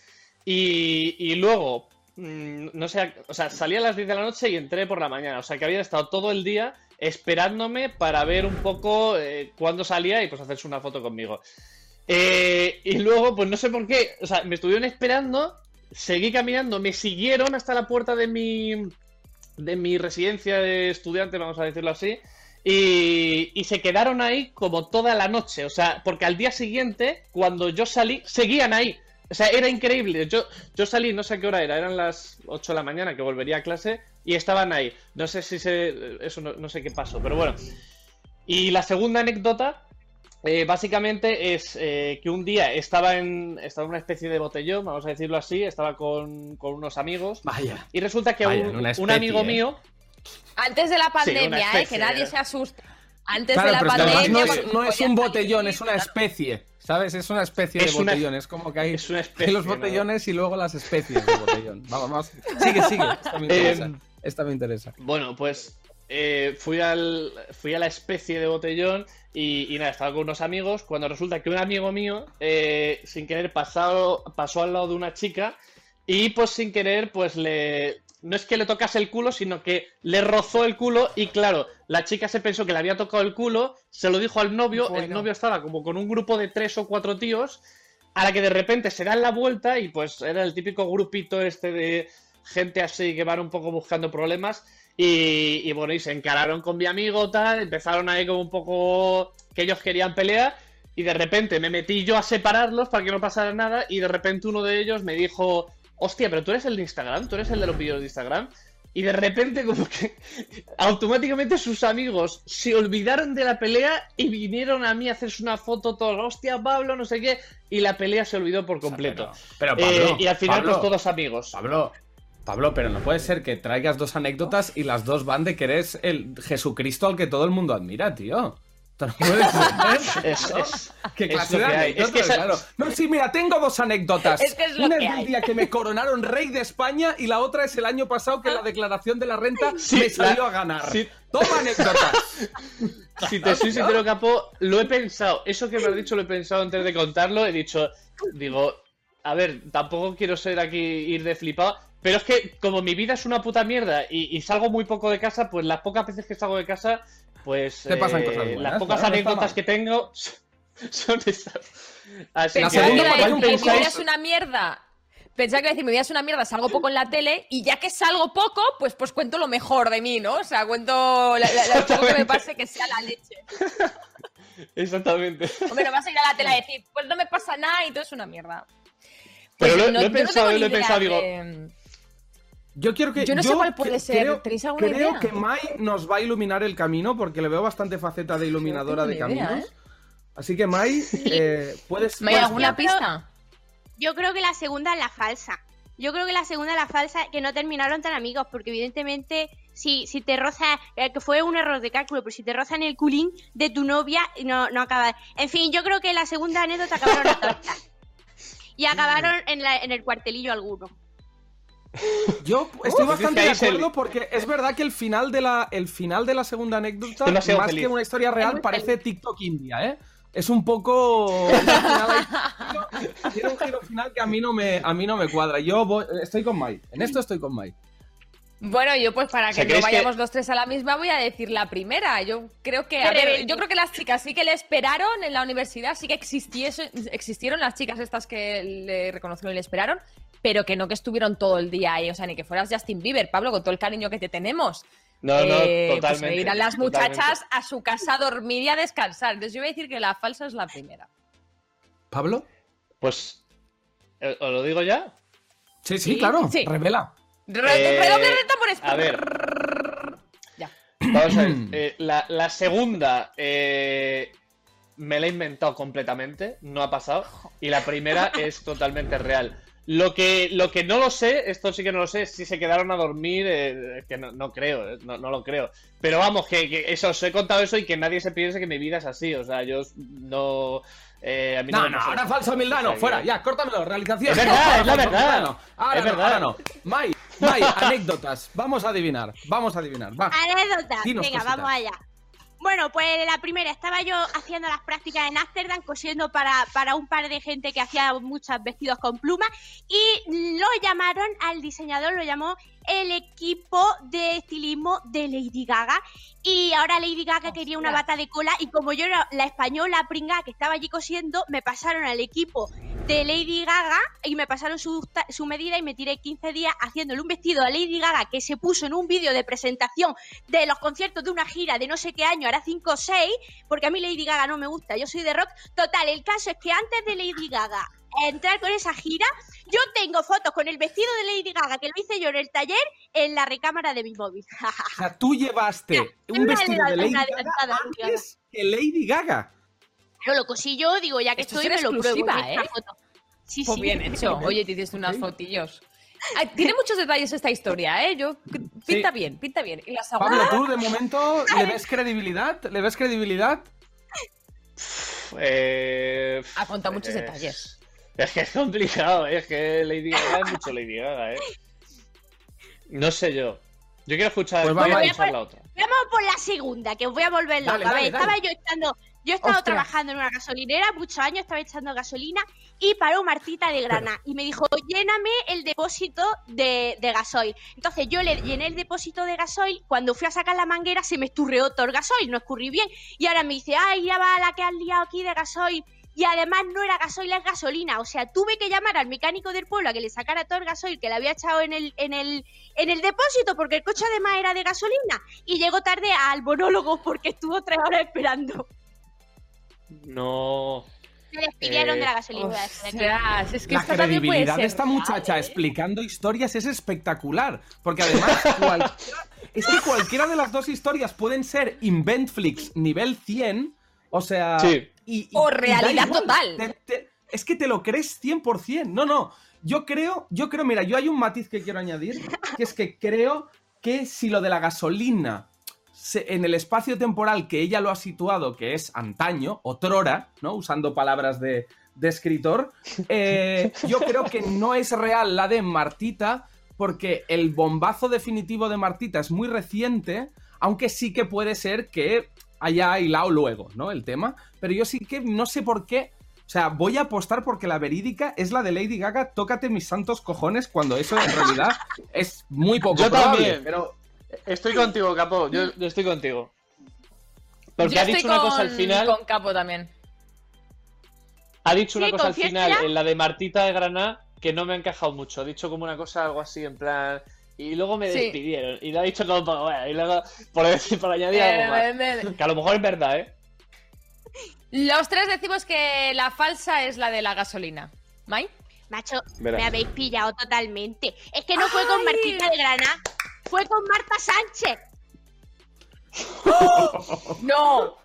y, y luego, no sé, o sea, salí a las 10 de la noche y entré por la mañana. O sea, que habían estado todo el día esperándome para ver un poco eh, cuándo salía y pues hacerse una foto conmigo. Eh, y luego, pues no sé por qué, o sea, me estuvieron esperando, seguí caminando, me siguieron hasta la puerta de mi, de mi residencia de estudiante, vamos a decirlo así, y, y se quedaron ahí como toda la noche, o sea, porque al día siguiente, cuando yo salí, seguían ahí. O sea, era increíble. Yo, yo salí, no sé a qué hora era, eran las 8 de la mañana que volvería a clase y estaban ahí. No sé si se. Eso no, no sé qué pasó, pero bueno. Y la segunda anécdota, eh, básicamente, es eh, que un día estaba en, estaba en una especie de botellón, vamos a decirlo así, estaba con, con unos amigos. Vaya. Y resulta que Vaya, un, amigo ¿eh? mío. Antes de la pandemia, una ¿eh? especie, Que nadie ¿eh? se asuste. Antes Claro, de la pandemia. no es, no un botellón, es una especie. ¿Sabes? Es una especie Es de una- botellón. Es como que hay, es una hay especie, los ¿no? botellones y luego las especies de botellón. Vamos, vamos. Sigue, sigue. Esta me interesa. Em, Esta me interesa. Bueno, pues eh, fui, al, fui a la especie de botellón y, y nada, estaba con unos amigos cuando resulta que un amigo mío, eh, sin querer, pasado, pasó al lado de una chica y pues sin querer, pues le... No es que le tocase el culo, sino que le rozó el culo y claro, la chica se pensó que le había tocado el culo, se lo dijo al novio, el novio estaba como con un grupo de tres o cuatro tíos, a la que de repente se dan la vuelta y pues era el típico grupito este de gente así que van un poco buscando problemas y, y bueno, y se encararon con mi amigo, tal, empezaron ahí como un poco que ellos querían pelear y de repente me metí yo a separarlos para que no pasara nada y de repente uno de ellos me dijo, hostia, pero tú eres el de Instagram, tú eres el de los vídeos de Instagram. Y de repente como que automáticamente sus amigos se olvidaron de la pelea y vinieron a mí a hacerse una foto todos, hostia Pablo, no sé qué, y la pelea se olvidó por completo. Pero, Eh, Pablo, y al final Pablo, pues todos amigos. Pablo, Pablo, pero no puede ser que traigas dos anécdotas y las dos van de que eres el Jesucristo al que todo el mundo admira, tío. Esto no puede ser. Es, ¿no? es- ¿Qué es clase lo de que hay. Es que esa- claro. No, sí, mira, tengo dos anécdotas. Es que es lo Una es hay. día que me coronaron rey de España y la otra es el año pasado que la declaración de la renta Sí, me salió la- a ganar. sí. Toma anécdotas. Si te soy sincero, Capo, lo he pensado. Eso que me has dicho lo he pensado antes de contarlo. He dicho, digo, a ver, tampoco quiero ser aquí ir de flipado. Pero es que como mi vida es una puta mierda y, y salgo muy poco de casa, pues las pocas veces que salgo de casa, pues Te pasan eh, cosas buenas, las pocas claro, no anécdotas que tengo son esas. Así La que, segunda, Pensaba que ¿para iba a qué decir, mi vida pensáis? es una mierda. Pensaba que iba a decir, mi vida es una mierda, salgo poco en la tele y ya que salgo poco, pues, pues cuento lo mejor de mí, ¿no? O sea, cuento la, la- lo poco que me pase que sea la leche. Exactamente. Hombre, no vas a ir a la tele a decir, pues no me pasa nada y todo es una mierda. Pero lo- no- lo he no pensado, tengo lo he pensado, digo, de- Yo quiero que. Yo no sé cuál puede ser. Creo, ¿Tenéis alguna creo idea? que Mai nos va a iluminar el camino porque le veo bastante faceta de iluminadora de idea, caminos. ¿eh? Así que Mai, eh, puedes. ¿Me alguna Yo creo- pista? Yo creo que la segunda es la falsa. Yo creo que la segunda es la falsa, que no terminaron tan amigos, porque evidentemente si, si te roza, eh, que fue un error de cálculo, pero si te rozan el culín de tu novia, no, no acaba. En fin, yo creo que la segunda anécdota acabaron a tortas. Y acabaron en, la- en el cuartelillo alguno. Yo estoy Uh, bastante de acuerdo porque es verdad que el final de la, el final de la segunda anécdota, más feliz. que una historia real, parece TikTok India, ¿eh? Es un poco. Tiene un giro final que a mí no me, a mí no me cuadra. Yo voy- estoy con Mai. En esto estoy con Mai. Bueno, yo pues para O sea, que no ¿crees que- vayamos los tres a la misma voy a decir la primera. Yo creo que, a ver, yo creo que las chicas sí que le esperaron en la universidad, sí que existieron las chicas estas que le reconocieron y le esperaron, pero que no que estuvieron todo el día ahí, o sea, ni que fueras Justin Bieber, Pablo, con todo el cariño que te tenemos. No, no, Eh, pues totalmente. me irán las totalmente. muchachas a su casa a dormir y a descansar. Entonces yo voy a decir que la falsa es la primera. ¿Pablo? Pues, eh, ¿os lo digo ya? Sí, sí, Sí, claro. sí. Revela. Re- Eh, de tambores. A ver, Ya. vamos a ver. eh, la, la segunda eh, me la he inventado completamente, no ha pasado. Y la primera es totalmente real. Lo que, lo que no lo sé, esto sí que no lo sé, si se quedaron a dormir, eh, que no, no creo, eh, no, no lo creo. Pero vamos, que, que eso, os he contado eso y que nadie se piense que mi vida es así. O sea, yo no. eh, a mí No, no, pasa ahora eso. falsa humildad, no, fuera, ya, córtamelo, realización. Es verdad, es la verdad. no. Ahora Es no, verdad. ahora no. Mai, Mai, anécdotas. Vamos a adivinar, vamos a adivinar. Va. Anécdota. Dinos Venga, cositas. vamos allá. Bueno, pues la primera, estaba yo haciendo las prácticas en Ámsterdam, cosiendo para, para un par de gente que hacía muchos vestidos con plumas y lo llamaron, al diseñador lo llamó el equipo de estilismo de Lady Gaga y ahora Lady Gaga quería una bata de cola y como yo era la española pringa que estaba allí cosiendo, me pasaron al equipo de Lady Gaga y me pasaron su, su medida y me tiré 15 días haciéndole un vestido a Lady Gaga que se puso en un vídeo de presentación de los conciertos de una gira de no sé qué año, hará 5 o 6, porque a mí Lady Gaga no me gusta, yo soy de rock. Total, el caso es que antes de Lady Gaga entrar con esa gira, yo tengo fotos con el vestido de Lady Gaga que lo hice yo en el taller en la recámara de mi móvil. O sea, tú llevaste un vestido de Lady Gaga antes que Lady Gaga. Pero lo cosí yo, digo, ya que Esto estoy, es me lo pruebo. esta ¿eh? foto. Sí, Pues sí. bien hecho. Oye, te hiciste unas Ok. fotillos. Ay, tiene muchos detalles esta historia, ¿eh? Yo pinta bien, pinta bien. Y la segunda, Pablo, tú de momento le ves credibilidad, le ves credibilidad. Eh, Ha contado muchos eh, detalles. Es que es complicado, ¿eh? es que Lady Gaga es mucho Lady Gaga, ¿eh? No sé yo. Yo quiero escuchar, Pues voy a vamos. escuchar la otra. Vamos por la segunda, que os voy a volver loca. Dale, a ver, dale, estaba dale. yo echando. Yo he estado Ostras. trabajando en una gasolinera muchos años, estaba echando gasolina y paró Martita de Grana y me dijo, lléname el depósito de, de gasoil. Entonces yo le llené el depósito de gasoil, cuando fui a sacar la manguera se me esturreó todo el gasoil, no escurrí bien. Y ahora me dice, ay, ya va la que has liado aquí de gasoil. Y además no era gasoil, es gasolina. O sea, tuve que llamar al mecánico del pueblo a que le sacara todo el gasoil que le había echado en el, en el, en el depósito, porque el coche además era de gasolina. Y llegó tarde al monólogo porque estuvo tres horas esperando. No. Me despidieron Eh, de la gasolina. voy a decir aquí. Ostras, es que La credibilidad de esta muchacha ¿eh? explicando historias es espectacular. Porque además, cualquiera- es que cualquiera de las dos historias pueden ser Inventflix nivel 100. O sea. Sí. Y- O y realidad total. Te- te- es que te lo crees 100%. No, no. Yo creo, yo creo, mira, yo hay un matiz que quiero añadir, que es que creo que si lo de la gasolina en el espacio temporal que ella lo ha situado, que es antaño, otrora, ¿no? Usando palabras de, de escritor, eh, yo creo que no es real la de Martita, porque el bombazo definitivo de Martita es muy reciente, aunque sí que puede ser que haya hilado luego, ¿no? El tema. Pero yo sí que no sé por qué. O sea, voy a apostar porque la verídica es la de Lady Gaga, tócate mis santos cojones, cuando eso en realidad es muy poco Yo probable, también. Pero Estoy contigo, Capo. Yo, yo estoy contigo. Porque Yo ha dicho una cosa al con- final. Con Capo también. Ha dicho una Sí, cosa al final en la de Martita de Granada que no me ha encajado mucho. Ha dicho como una cosa algo así en plan. Y luego me Sí. despidieron. Y lo ha dicho todo un poco. bueno, y luego, por, decir, por añadir algo más. Que a lo mejor es verdad, ¿eh? Los tres decimos que la falsa es la de la gasolina. ¿Mai? Macho, Verás. me habéis pillado totalmente. Es que no fue con Martita de Grana, fue con Marta Sánchez. ¡No!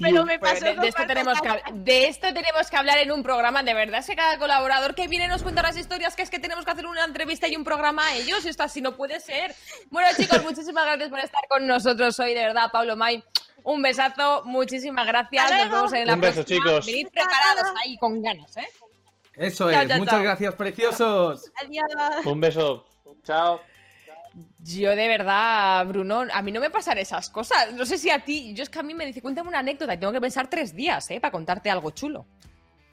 Pero me Pues pasó de, de esto tenemos que, Sánchez. hab- de esto tenemos que hablar en un programa, de verdad. Es que cada colaborador que viene nos cuenta las historias, que es que tenemos que hacer una entrevista y un programa a ellos. Esto así no puede ser. Bueno, chicos, muchísimas gracias por estar con nosotros hoy, de verdad, Pablo May. Un besazo, muchísimas gracias. Nos vemos en la Un beso, próxima. chicos. Venid preparados ahí con ganas, ¿eh? eso Chao, es. chao, Muchas chao. gracias, preciosos. Adiós. Un beso. Chao. Yo de verdad, Bruno, a mí no me pasan esas cosas. No sé si a ti, yo es que a mí me dice, cuéntame una anécdota tengo que pensar tres días, ¿eh? Para contarte algo chulo.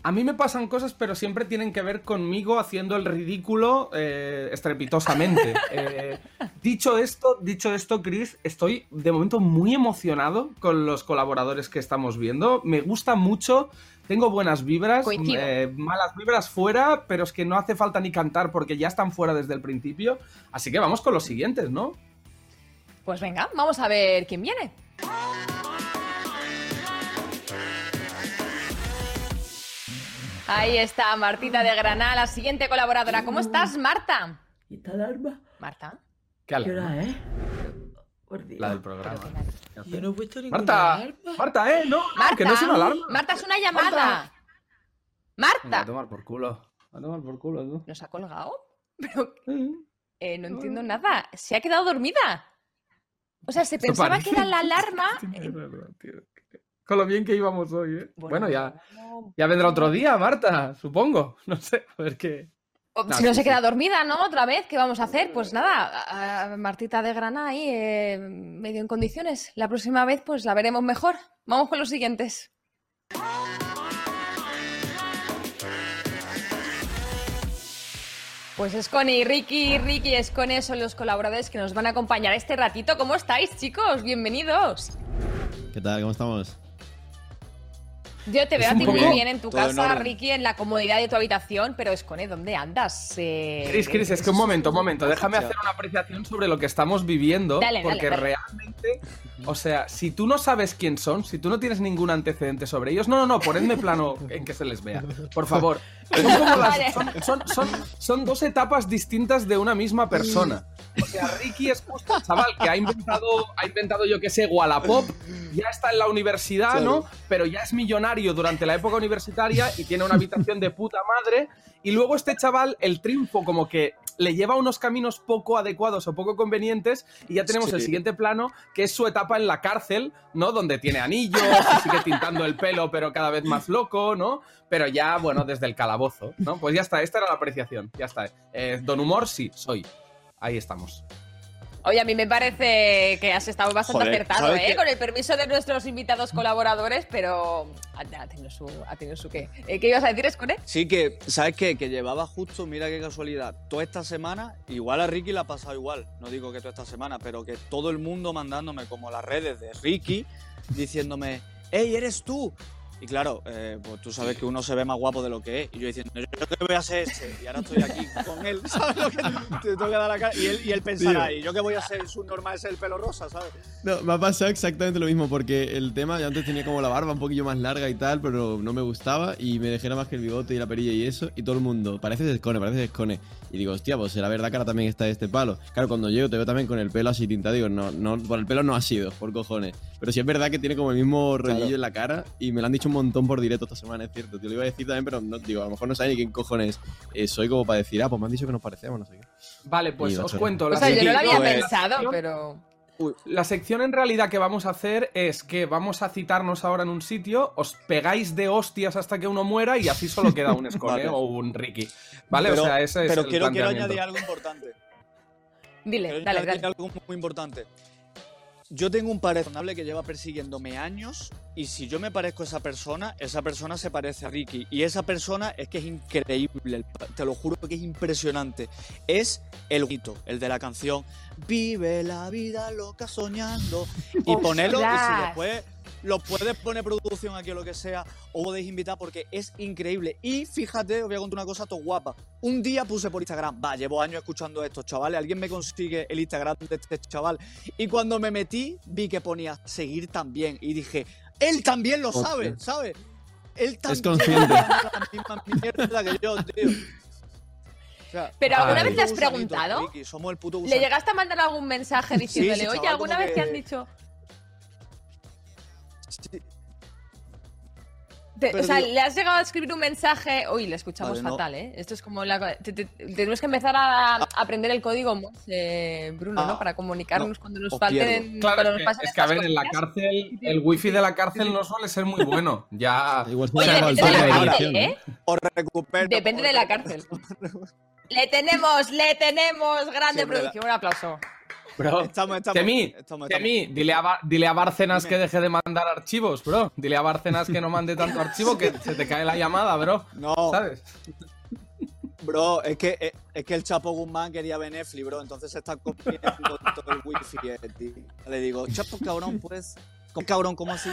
A mí me pasan cosas, pero siempre tienen que ver conmigo haciendo el ridículo eh, estrepitosamente. Eh, dicho esto, dicho esto, Chris, estoy de momento muy emocionado con los colaboradores que estamos viendo. Me gusta mucho, tengo buenas vibras, eh, malas vibras fuera, pero es que no hace falta ni cantar porque ya están fuera desde el principio. Así que vamos con los siguientes, ¿no? Pues venga, vamos a ver quién viene. Ahí está Martita de Granada, la siguiente colaboradora. ¿Cómo estás, Marta? ¿Y esta alarma? Marta. ¿Qué ¿Qué hora es? Por Dios. La del programa. Yo no he puesto ninguna Marta, alarma. Marta, ¿eh? No, no, Marta, que no es una alarma. Marta, es una llamada. Venga, Marta. a tomar por culo. A tomar por culo, tú. ¿Nos ha colgado? Pero Eh. eh, no entiendo nada. Se ha quedado dormida. O sea, se pensaba que era la alarma. Con lo bien que íbamos hoy, ¿eh? Bueno, ya, no. ya vendrá otro día, Marta, supongo. No sé, a ver qué. O No, si no sí, se sí. queda dormida, ¿no? Otra vez, ¿qué vamos a hacer? Pues nada, a Martita de Granada ahí, eh, medio en condiciones. La próxima vez, pues la veremos mejor. Vamos con los siguientes. Pues Escone y Ricky, Ricky y Escone son los colaboradores que nos van a acompañar este ratito. ¿Cómo estáis, chicos? Bienvenidos. ¿Qué tal? ¿Cómo estamos? Yo te veo a ti muy bien en tu todo casa. Ricky, en la comodidad de tu habitación, pero Escone, ¿dónde andas? Eh, Chris, Chris, es que un momento, un momento. Déjame hacer una apreciación sobre lo que estamos viviendo. Dale, porque dale. realmente, o sea, si tú no sabes quién son, si tú no tienes ningún antecedente sobre ellos, no, no, no, ponedme plano en que se les vea. Por favor. Son, como las- Vale. son, son- son- son dos etapas distintas de una misma persona. O sea, Ricky es justo el chaval que ha inventado, ha inventado yo que sé, Wallapop, ya está en la universidad, ¿no? Pero ya es millonario durante la época universitaria y tiene una habitación de puta madre. Y luego este chaval, el triunfo como que le lleva a unos caminos poco adecuados o poco convenientes y ya tenemos el siguiente plano, que es su etapa en la cárcel, ¿no? Donde tiene anillos, y sigue tintando el pelo, pero cada vez más loco, ¿no? Pero ya, bueno, desde el calabozo, ¿no? Pues ya está, esta era la apreciación, ya está. Eh, don Humor, sí, soy. Ahí estamos. Oye, a mí me parece que has estado bastante Joder, acertado, ¿sabes ¿eh? Con el permiso de nuestros invitados colaboradores, pero ha, tenido su, ha tenido su qué. Eh, ¿Qué ibas a decir, Escone? Sí, que, ¿sabes qué? Que llevaba justo, mira qué casualidad, toda esta semana, igual a Ricky le ha pasado igual, no digo que toda esta semana, pero que todo el mundo mandándome como las redes de Ricky, diciéndome, ¡Ey, eres tú! Y claro, eh, pues tú sabes que uno se ve más guapo de lo que es. Y yo diciendo, yo que voy a ser ese. Y ahora estoy aquí con él, ¿sabes lo que te tengo que dar la cara? Y él, y él pensará, Tío. ¿y yo que voy a ser su normal es el pelo rosa, ¿sabes? No, me ha pasado exactamente lo mismo, porque el tema, yo antes tenía como la barba un poquillo más larga y tal, pero no me gustaba, y me dejé nada más que el bigote y la perilla y eso, y todo el mundo, parece Escone, parece Escone. Y digo, hostia, pues será verdad que ahora también está este palo. Claro, cuando llego te veo también con el pelo así tintado, digo, no, no, por el pelo no ha sido, por cojones. Pero sí es verdad que tiene como el mismo rollillo Claro. en la cara, y me lo han dicho un montón por directo esta semana, es cierto. Te lo iba a decir también, pero no, digo, a lo mejor no sabes ni quién cojones eh, soy como para decir, ah, pues me han dicho que nos parecemos, no sé qué. Vale, pues Y os cuento. O la sea, yo no lo había pues- pensado, pero... La sección en realidad que vamos a hacer es que vamos a citarnos ahora en un sitio, os pegáis de hostias hasta que uno muera y así solo queda un Escone Vale. o un Ricky. ¿Vale? Pero, o sea, ese es pero el quiero, quiero añadir algo importante. Dile, Quiero dale, añadir dale. algo muy importante. Yo tengo un razonable que lleva persiguiéndome años y si yo me parezco a esa persona, esa persona se parece a Ricky. Y esa persona es que es increíble, te lo juro que es impresionante. Es el bonito, el de la canción Vive la vida loca soñando. Y ponerlo, y si después lo puedes poner producción aquí o lo que sea, o podéis invitar porque es increíble. Y fíjate, os voy a contar una cosa todo guapa. Un día puse por Instagram, va, llevo años escuchando esto, chavales, alguien me consigue el Instagram de este chaval. Y cuando me metí, vi que ponía seguir también. Y dije, él también lo sabe, ¿sabes? Él también consciente. la misma mierda que yo, tío. O sea, Pero ¿alguna vez le has preguntado? Ricky, somos el puto ¿Le llegaste a mandar algún mensaje diciéndole, sí, oye, chaval, alguna vez te han que- dicho... Sí. Te- Pero o sea, digo- le has llegado a escribir un mensaje. Uy, le escuchamos Vale, no. fatal, ¿eh? Esto es como la. te- te- tenemos que empezar a aprender el código Morse, Bruno, ¿no? Ah, Para comunicarnos no, cuando nos os falten. Claro, cuando es nos que, es que, a ver, en la cárcel, el wifi de la cárcel no suele ser muy bueno. Ya. Igual Oye, el depende de la cárcel. ¿eh? Recupero. Depende de la cárcel. Le tenemos, le tenemos. Grande Siempre la- producción. Un aplauso. Bro, Estamos, estamos. Temi, estamos. Temi, dile a, dile a Bárcenas Dime. que deje de mandar archivos, bro. Dile a Bárcenas que no mande tanto archivo que se te cae la llamada, bro. No, ¿Sabes? bro, es que, es, es que el Chapo Guzmán quería ver Netflix, bro. Entonces está comiendo todo el wifi. eh, tío. Le digo, Chapo, cabrón, pues. ¿Cómo, cabrón, ¿cómo así?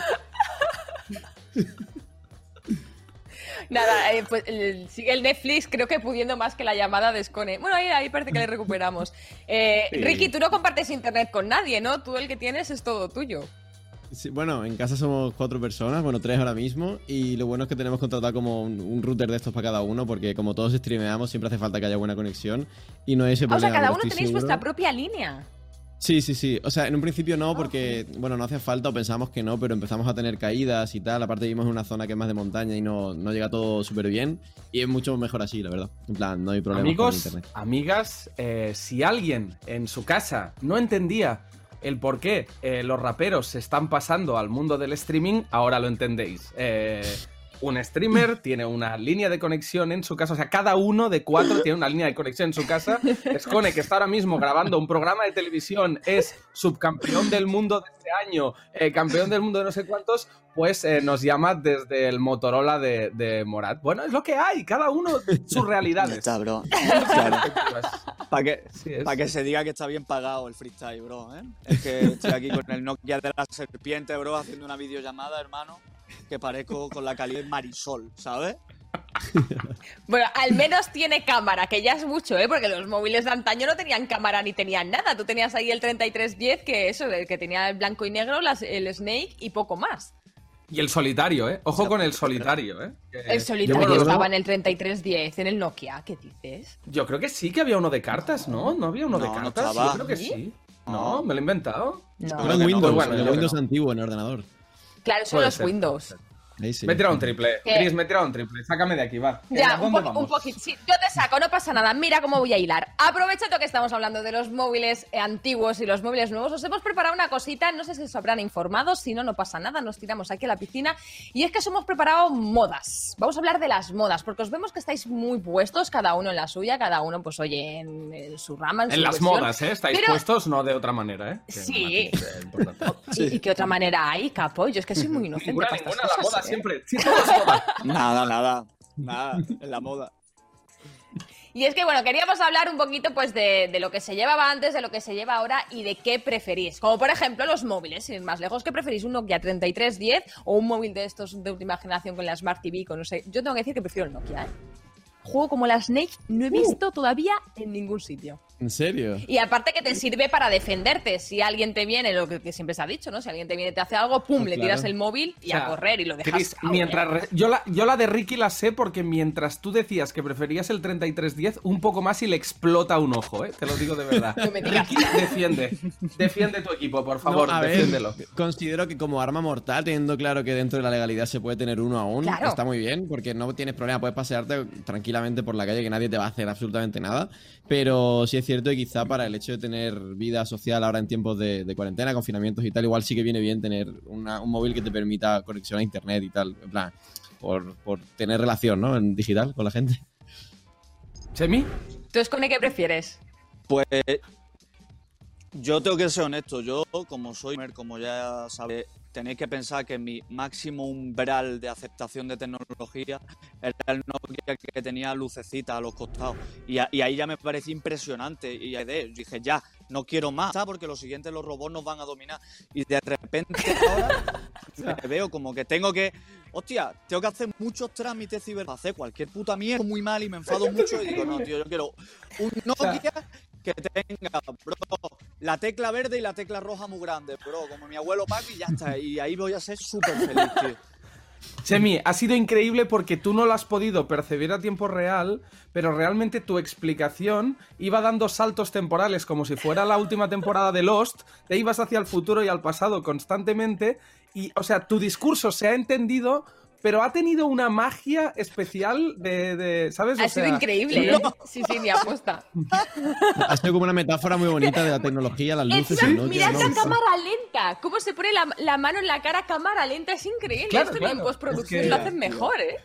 Nada, eh, pues el- sigue el Netflix, creo que pudiendo más que la llamada de Scone. Bueno, ahí, ahí parece que le recuperamos. Eh, Sí. Ricky, tú no compartes internet con nadie, ¿no? Tú el que tienes es todo tuyo. Sí, bueno, en casa somos cuatro personas, bueno, tres ahora mismo, y lo bueno es que tenemos contratado como un, un router de estos para cada uno, porque como todos streameamos, siempre hace falta que haya buena conexión, y no es ese Ah, o sea, problema. cada uno tenéis seguro- vuestra propia línea. Sí, sí, sí. O sea, en un principio Ah, no, porque, bueno, no hacía falta o pensamos que no, pero empezamos a tener caídas y tal. Aparte vivimos en una zona que es más de montaña y no, no llega todo súper bien. Y es mucho mejor así, la verdad. En plan, no hay problema con Amigos, internet. amigas, eh, si alguien en su casa no entendía el por qué eh, los raperos se están pasando al mundo del streaming, ahora lo entendéis. Eh, un streamer tiene una línea de conexión en su casa, o sea, cada uno de cuatro tiene una línea de conexión en su casa. Escone, que está ahora mismo grabando un programa de televisión, es subcampeón del mundo de este año, eh, campeón del mundo de no sé cuántos, pues eh, nos llama desde el Motorola de, de Morat. Bueno, es lo que hay, cada uno sus realidades. está, bro. Claro. Para que, Sí pa' que se diga que está bien pagado el freestyle, bro. ¿eh? Es que estoy aquí con el Nokia de la serpiente, bro, haciendo una videollamada, hermano. Que parezco con la calidad de Marisol, ¿sabes? Bueno, al menos tiene cámara, que ya es mucho, ¿eh? Porque los móviles de antaño no tenían cámara ni tenían nada. Tú tenías ahí el 3310, que eso, el que tenía el blanco y negro, las- el Snake y poco más. Y el solitario, ¿eh? Ojo con el solitario, ¿eh? El solitario estaba en el 3310, en el Nokia, ¿qué dices? Yo creo que sí que había uno de cartas, ¿no? ¿No había uno de No, cartas? Yo creo que ¿Sí? sí. No, me lo he inventado. No. Era en que no, Windows, bueno, en Windows no. antiguo, en el ordenador. Claro, son Puede los ser, Windows. Sí. Me he tirado un triple. ¿Qué? Chris, me he tirado un triple. Sácame de aquí, va. Ya, ¿Dónde un, poquito. Sí, yo te saco, no pasa nada. Mira cómo voy a hilar. Aprovechando que estamos hablando de los móviles eh, antiguos y los móviles nuevos, os hemos preparado una cosita. No sé si os habrán informado, si no, no pasa nada. Nos tiramos aquí a la piscina. Y es que os hemos preparado modas. Vamos a hablar de las modas, porque os vemos que estáis muy puestos, cada uno en la suya, cada uno, pues oye, en, en su rama. En, su En las modas, ¿eh? Estáis Pero- puestos, no de otra manera, ¿eh? Que Sí. matiz, eh. ¿Y, y qué otra manera hay, capo? Yo es que soy muy inocente. Ninguna, para estas ninguna, la cosas, moda ¿eh? Siempre. Sí, todo es moda. Nada, nada. Nada, en la moda. Y es que, bueno, queríamos hablar un poquito pues de, de lo que se llevaba antes, de lo que se lleva ahora y de qué preferís. Como por ejemplo los móviles, sin ir más lejos, ¿qué preferís? ¿Un Nokia 3310 o un móvil de estos de última generación con la Smart TV? Con no sé. Yo tengo que decir que prefiero el Nokia, ¿eh? Juego como la Snake no he visto todavía en ningún sitio. ¿En serio? Y aparte que te sirve para defenderte. Si alguien te viene, lo que, que siempre se ha dicho, ¿no? Si alguien te viene y te hace algo, pum, Ah, le claro. tiras el móvil y O sea, a correr y lo dejas. Chris, mientras ¿eh? re- yo, la, yo la de Ricky la sé porque mientras tú decías que preferías el 3310, un poco más y le explota un ojo, ¿eh? Te lo digo de verdad. No me digas. Ricky, defiende. Defiende tu equipo, por favor, No, a ver, defiéndelo. considero que como arma mortal, teniendo claro que dentro de la legalidad se puede tener uno aún, Claro. está muy bien, porque no tienes problema, puedes pasearte tranquilamente por la calle, que nadie te va a hacer absolutamente nada. Pero sí es cierto que quizá para el hecho de tener vida social ahora en tiempos de, de cuarentena, confinamientos y tal, igual sí que viene bien tener una- un móvil que te permita conexión a internet y tal, en plan, por, por tener relación, ¿no? En digital con la gente. ¿Semi? ¿Tú, Escone, qué prefieres? Pues yo tengo que ser honesto. Yo, como soy como ya sabéis, tenéis que pensar que mi máximo umbral de aceptación de tecnología era el Nokia que tenía lucecitas a los costados. Y, a- y ahí ya me parecía impresionante. Y dije, ya, no quiero más, porque los siguientes los robots nos van a dominar. Y de repente ahora me veo como que tengo que. Hostia, tengo que hacer muchos trámites ciber hacer cualquier puta mierda muy mal y me enfado mucho y digo, no, tío, yo quiero un Nokia que tenga, bro, la tecla verde y la tecla roja muy grande, bro, como mi abuelo Paco y ya está. Y ahí voy a ser súper feliz, tío. Semi, ha sido increíble porque tú no lo has podido percibir a tiempo real, pero realmente tu explicación iba dando saltos temporales como si fuera la última temporada de Lost, te ibas hacia el futuro y al pasado constantemente, y, o sea, tu discurso se ha entendido, pero ha tenido una magia especial de, de- ¿sabes? O Ha sido sea, increíble, ¿eh? Sí, sí, ni apuesta. Ha sido como una metáfora muy bonita de la tecnología, las luces, el Nokia, mirad ¿no? la cámara lenta. ¿Cómo se pone la, la mano en la cara a cámara lenta? Es increíble. Claro, Esto claro. en postproducción Es que- lo hacen mejor, ¿eh?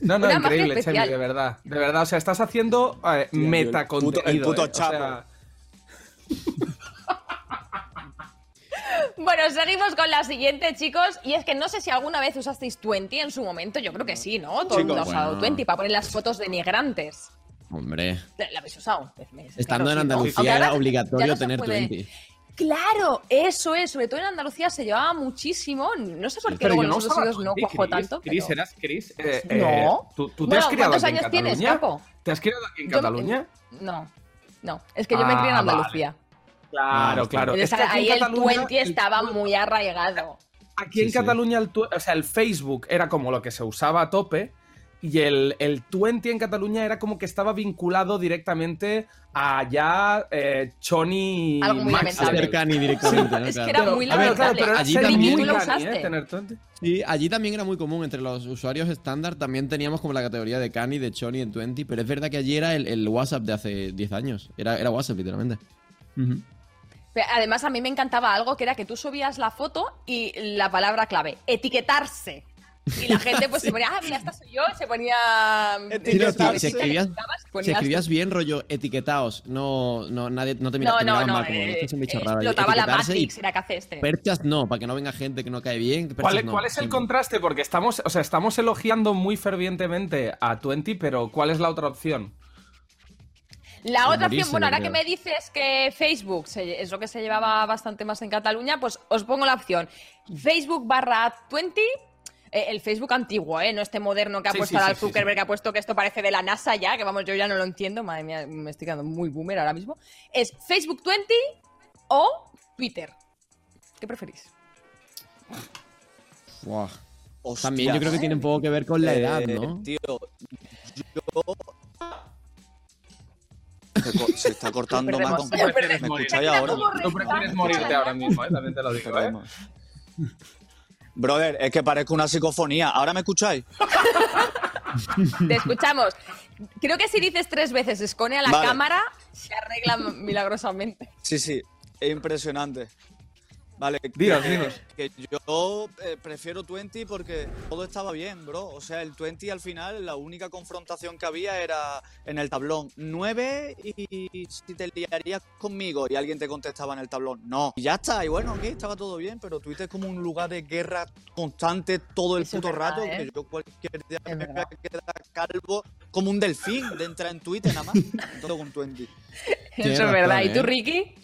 No, no, Una increíble, Chemi, de verdad. De verdad, o sea, estás haciendo eh, el metacontenido. puto- el puto eh, o sea, chapo. Bueno, seguimos con la siguiente, chicos. Y es que no sé si alguna vez usasteis 20 en su momento. Yo creo que sí, ¿no? Todo el mundo ha usado bueno. 20 para poner las fotos de migrantes. Hombre, ¿La habéis usado? Estando claro, en sí, ¿no? Andalucía era obligatorio no tener puede- 20. Claro, eso es. Sobre todo en Andalucía se llevaba muchísimo. No sé por qué Pero luego no los sitios no 20, cuajó Chris. tanto. Chris, pero- eras Chris. eh, No. eh, ¿tú, tú te Bueno, has criado ¿cuántos aquí en años tienes, Cataluña? Capo? ¿Te has criado aquí en Cataluña? No, no. Es que yo me crié en Ah, Andalucía. Claro, claro. Ahí el Cataluña 20 el estaba muy arraigado. Aquí en Sí. Cataluña, el, tu- o sea, el Facebook era como lo que se usaba a tope. Y el, el 20 en Cataluña era como que estaba vinculado directamente a ya eh, Choni Algo muy Max lamentable. Level. Cercani directamente, ¿no? Es que era Pero- muy ver, claro, lamentable. pero Allí también- muy ¿Tú lo cani, usaste? ¿eh? tener 20. Sí, allí también era muy común entre los usuarios estándar. También teníamos como la categoría de Cani, de Choni en 20. Pero es verdad que allí era el, el WhatsApp de hace 10 años. Era, era WhatsApp, literalmente. Además, a mí me encantaba algo que era que tú subías la foto y la palabra clave, etiquetarse. Y la gente pues se ponía, ah, mira, esta soy yo, y se ponía... Sí, no, si, escribías, si escribías bien, rollo etiquetaos, no, no, nadie, no te mira, No, no, no, mal, como, eh, "Este es un bicho eh, raro". explotaba la Etiquetarse y Matrix, era que hace este. Perchas no, para que no venga gente que no cae bien. perchas ¿Cuál, no, cuál es el siempre. contraste? Porque estamos, o sea, estamos elogiando muy fervientemente a 20, pero ¿cuál es la otra opción? La otra opción, bueno, ahora que me dices que Facebook se- es lo que se llevaba bastante más en Cataluña, pues os pongo la opción Facebook barra 20, eh, el Facebook antiguo, ¿eh? no este moderno que ha Sí, puesto sí, sí, Zuckerberg, que ha puesto que esto parece de la NASA ya, que vamos, yo ya no lo entiendo, madre mía, me estoy quedando muy boomer ahora mismo. Es Facebook 20 o Twitter. ¿Qué preferís? Buah. Hostia. También yo creo que tiene un poco que ver con la Eh, edad, ¿no? Tío, yo... Se, co- se está cortando más. con-. ¿Me escucháis ahora? Tú prefieres morirte ahora mismo, ¿eh? También te lo digo, ¿eh? Brother, es que parezco una psicofonía. ¿Ahora me escucháis? Te escuchamos. Creo que si dices tres veces escone a la Vale. cámara, se arregla milagrosamente. Sí, sí, es impresionante. Vale, Dinos, que, dinos. que yo eh, prefiero 20 porque todo estaba bien, bro. O sea, el 20 al final, la única confrontación que había era en el tablón. 9 y si te liarías conmigo y alguien te contestaba en el tablón. No. Y ya está, y bueno, ok, estaba todo bien, pero Twitter es como un lugar de guerra constante todo el Eso puto verdad, rato. ¿eh? Que yo cualquier día Es me voy a quedar calvo como un delfín de entrar en Twitter nada más. Todo con 20. Tienes Eso es verdad. ¿Y tú, ¿eh? Ricky?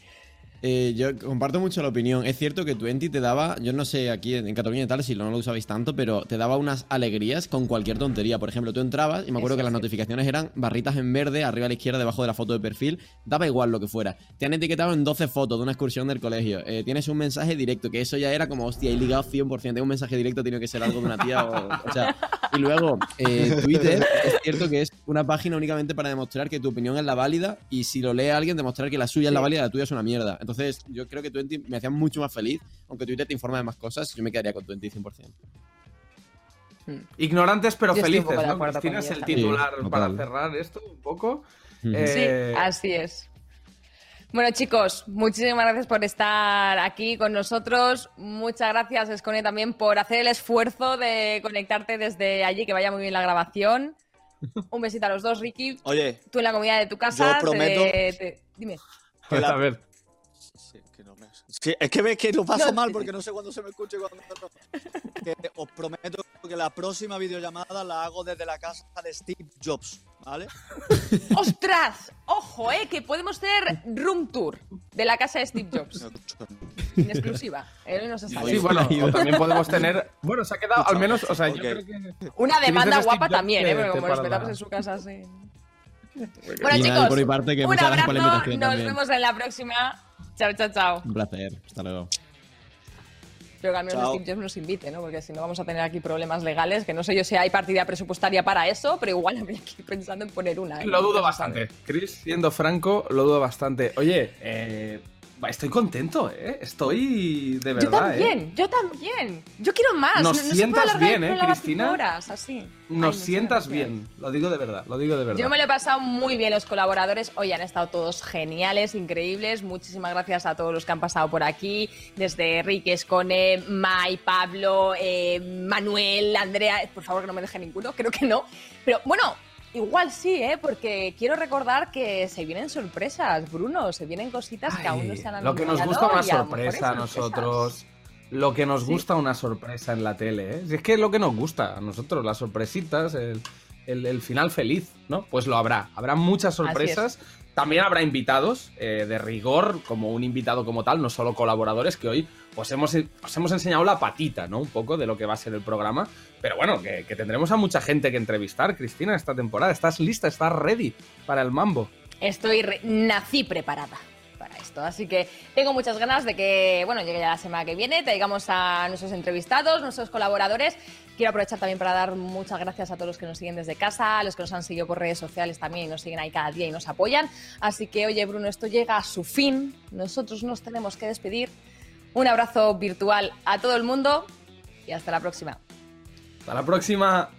Eh, yo comparto mucho la opinión. Es cierto que Twenty te daba, yo no sé aquí en, Cataluña y tal si no lo usabais tanto, pero te daba unas alegrías con cualquier tontería. Por ejemplo, tú entrabas y me acuerdo Eso que las notificaciones eran barritas en verde, arriba a la izquierda, debajo de la foto de perfil. Daba igual lo que fuera. Te han etiquetado en 12 fotos de una excursión del colegio. Eh, tienes un mensaje directo, que eso ya era como, hostia, he ligado 100%. Tengo un mensaje directo, tiene que ser algo de una tía o, o sea. Y luego, eh, Twitter, es cierto que es una página únicamente para demostrar que tu opinión es la válida y si lo lee alguien, demostrar que la suya es la válida y la tuya es una mierda. Entonces, yo creo que Twenty me hacía mucho más feliz. Aunque Twitter te informa de más cosas, yo me quedaría con Twenty 100%. Ignorantes pero Yo felices, ¿no? Cristina es el también. titular Sí, para cerrar esto un poco. Eh, Sí, así es. Bueno, chicos, muchísimas gracias por estar aquí con nosotros. Muchas gracias, Escone, también por hacer el esfuerzo de conectarte desde allí, que vaya muy bien la grabación. Un besito a los dos, Ricky. Oye, Tú en la comida de tu casa. Yo prometo- te- te- Dime. que la- A ver. Sí, es que ves que lo paso No, mal sí, porque sí. no sé cuándo se me escucha y cuándo no. Que os prometo que la próxima videollamada la hago desde la casa de Steve Jobs, ¿vale? ¡Ostras! Ojo, eh, que podemos hacer room tour de la casa de Steve Jobs. En exclusiva. Él hoy no se sabe. Sí, bueno, o también podemos tener. Bueno, se ha quedado al menos. O sea, yo Ok. creo que. Una demanda guapa Jobs, también, ¿eh? Porque como nos metamos en su casa así. Y Bueno, nada, chicos, por mi parte, que un muchas gracias por la abrazo. Nos también. vemos en la próxima. Chao, chao, chao. Un placer. Hasta luego. Pero que al menos. Steve Jobs nos invite, ¿no? Porque si no vamos a tener aquí problemas legales, que no sé yo si hay partida presupuestaria para eso, pero igual habría que ir pensando en poner una. ¿eh? Lo dudo bastante. Chris, siendo franco, lo dudo bastante. Oye, eh, estoy contento, ¿eh? Estoy de Yo verdad, ¿eh? también, yo también. Yo quiero más. Nos no, sientas bien, ¿eh, Cristina? horas, así. Nos Ay, sientas bien. Lo digo de verdad, lo digo de verdad. Yo me lo he pasado muy bien, los colaboradores hoy han estado todos geniales, increíbles. Muchísimas gracias a todos los que han pasado por aquí, desde Ricky Escone, Mai, Pablo, eh, Manuel, Andrea. Por favor, que no me deje ninguno, creo que no. Pero bueno, igual sí, ¿eh? porque quiero recordar que se vienen sorpresas, Bruno, se vienen cositas que aún no se han lo que nos gusta una a sorpresa a nosotros. Lo que nos gusta una sorpresa en la tele, ¿eh? Si es que es lo que nos gusta a nosotros, las sorpresitas, el, el- el final feliz, ¿no? Pues lo habrá. Habrá muchas sorpresas. También habrá invitados eh, de rigor, como un invitado como tal, no solo colaboradores, que hoy pues hemos, os hemos enseñado la patita, ¿no? Un poco de lo que va a ser el programa. Pero bueno, que, que tendremos a mucha gente que entrevistar, Cristina, esta temporada. ¿Estás lista? ¿Estás ready para el mambo? Estoy nací preparada para así que tengo muchas ganas de que, bueno, llegue ya la semana que viene, traigamos a nuestros entrevistados, nuestros colaboradores. Quiero aprovechar también para dar muchas gracias a todos los que nos siguen desde casa, a los que nos han seguido por redes sociales también y nos siguen ahí cada día y nos apoyan. Así que, oye, Bruno, esto llega a su fin. Nosotros nos tenemos que despedir. Un abrazo virtual a todo el mundo y hasta la próxima. Hasta la próxima.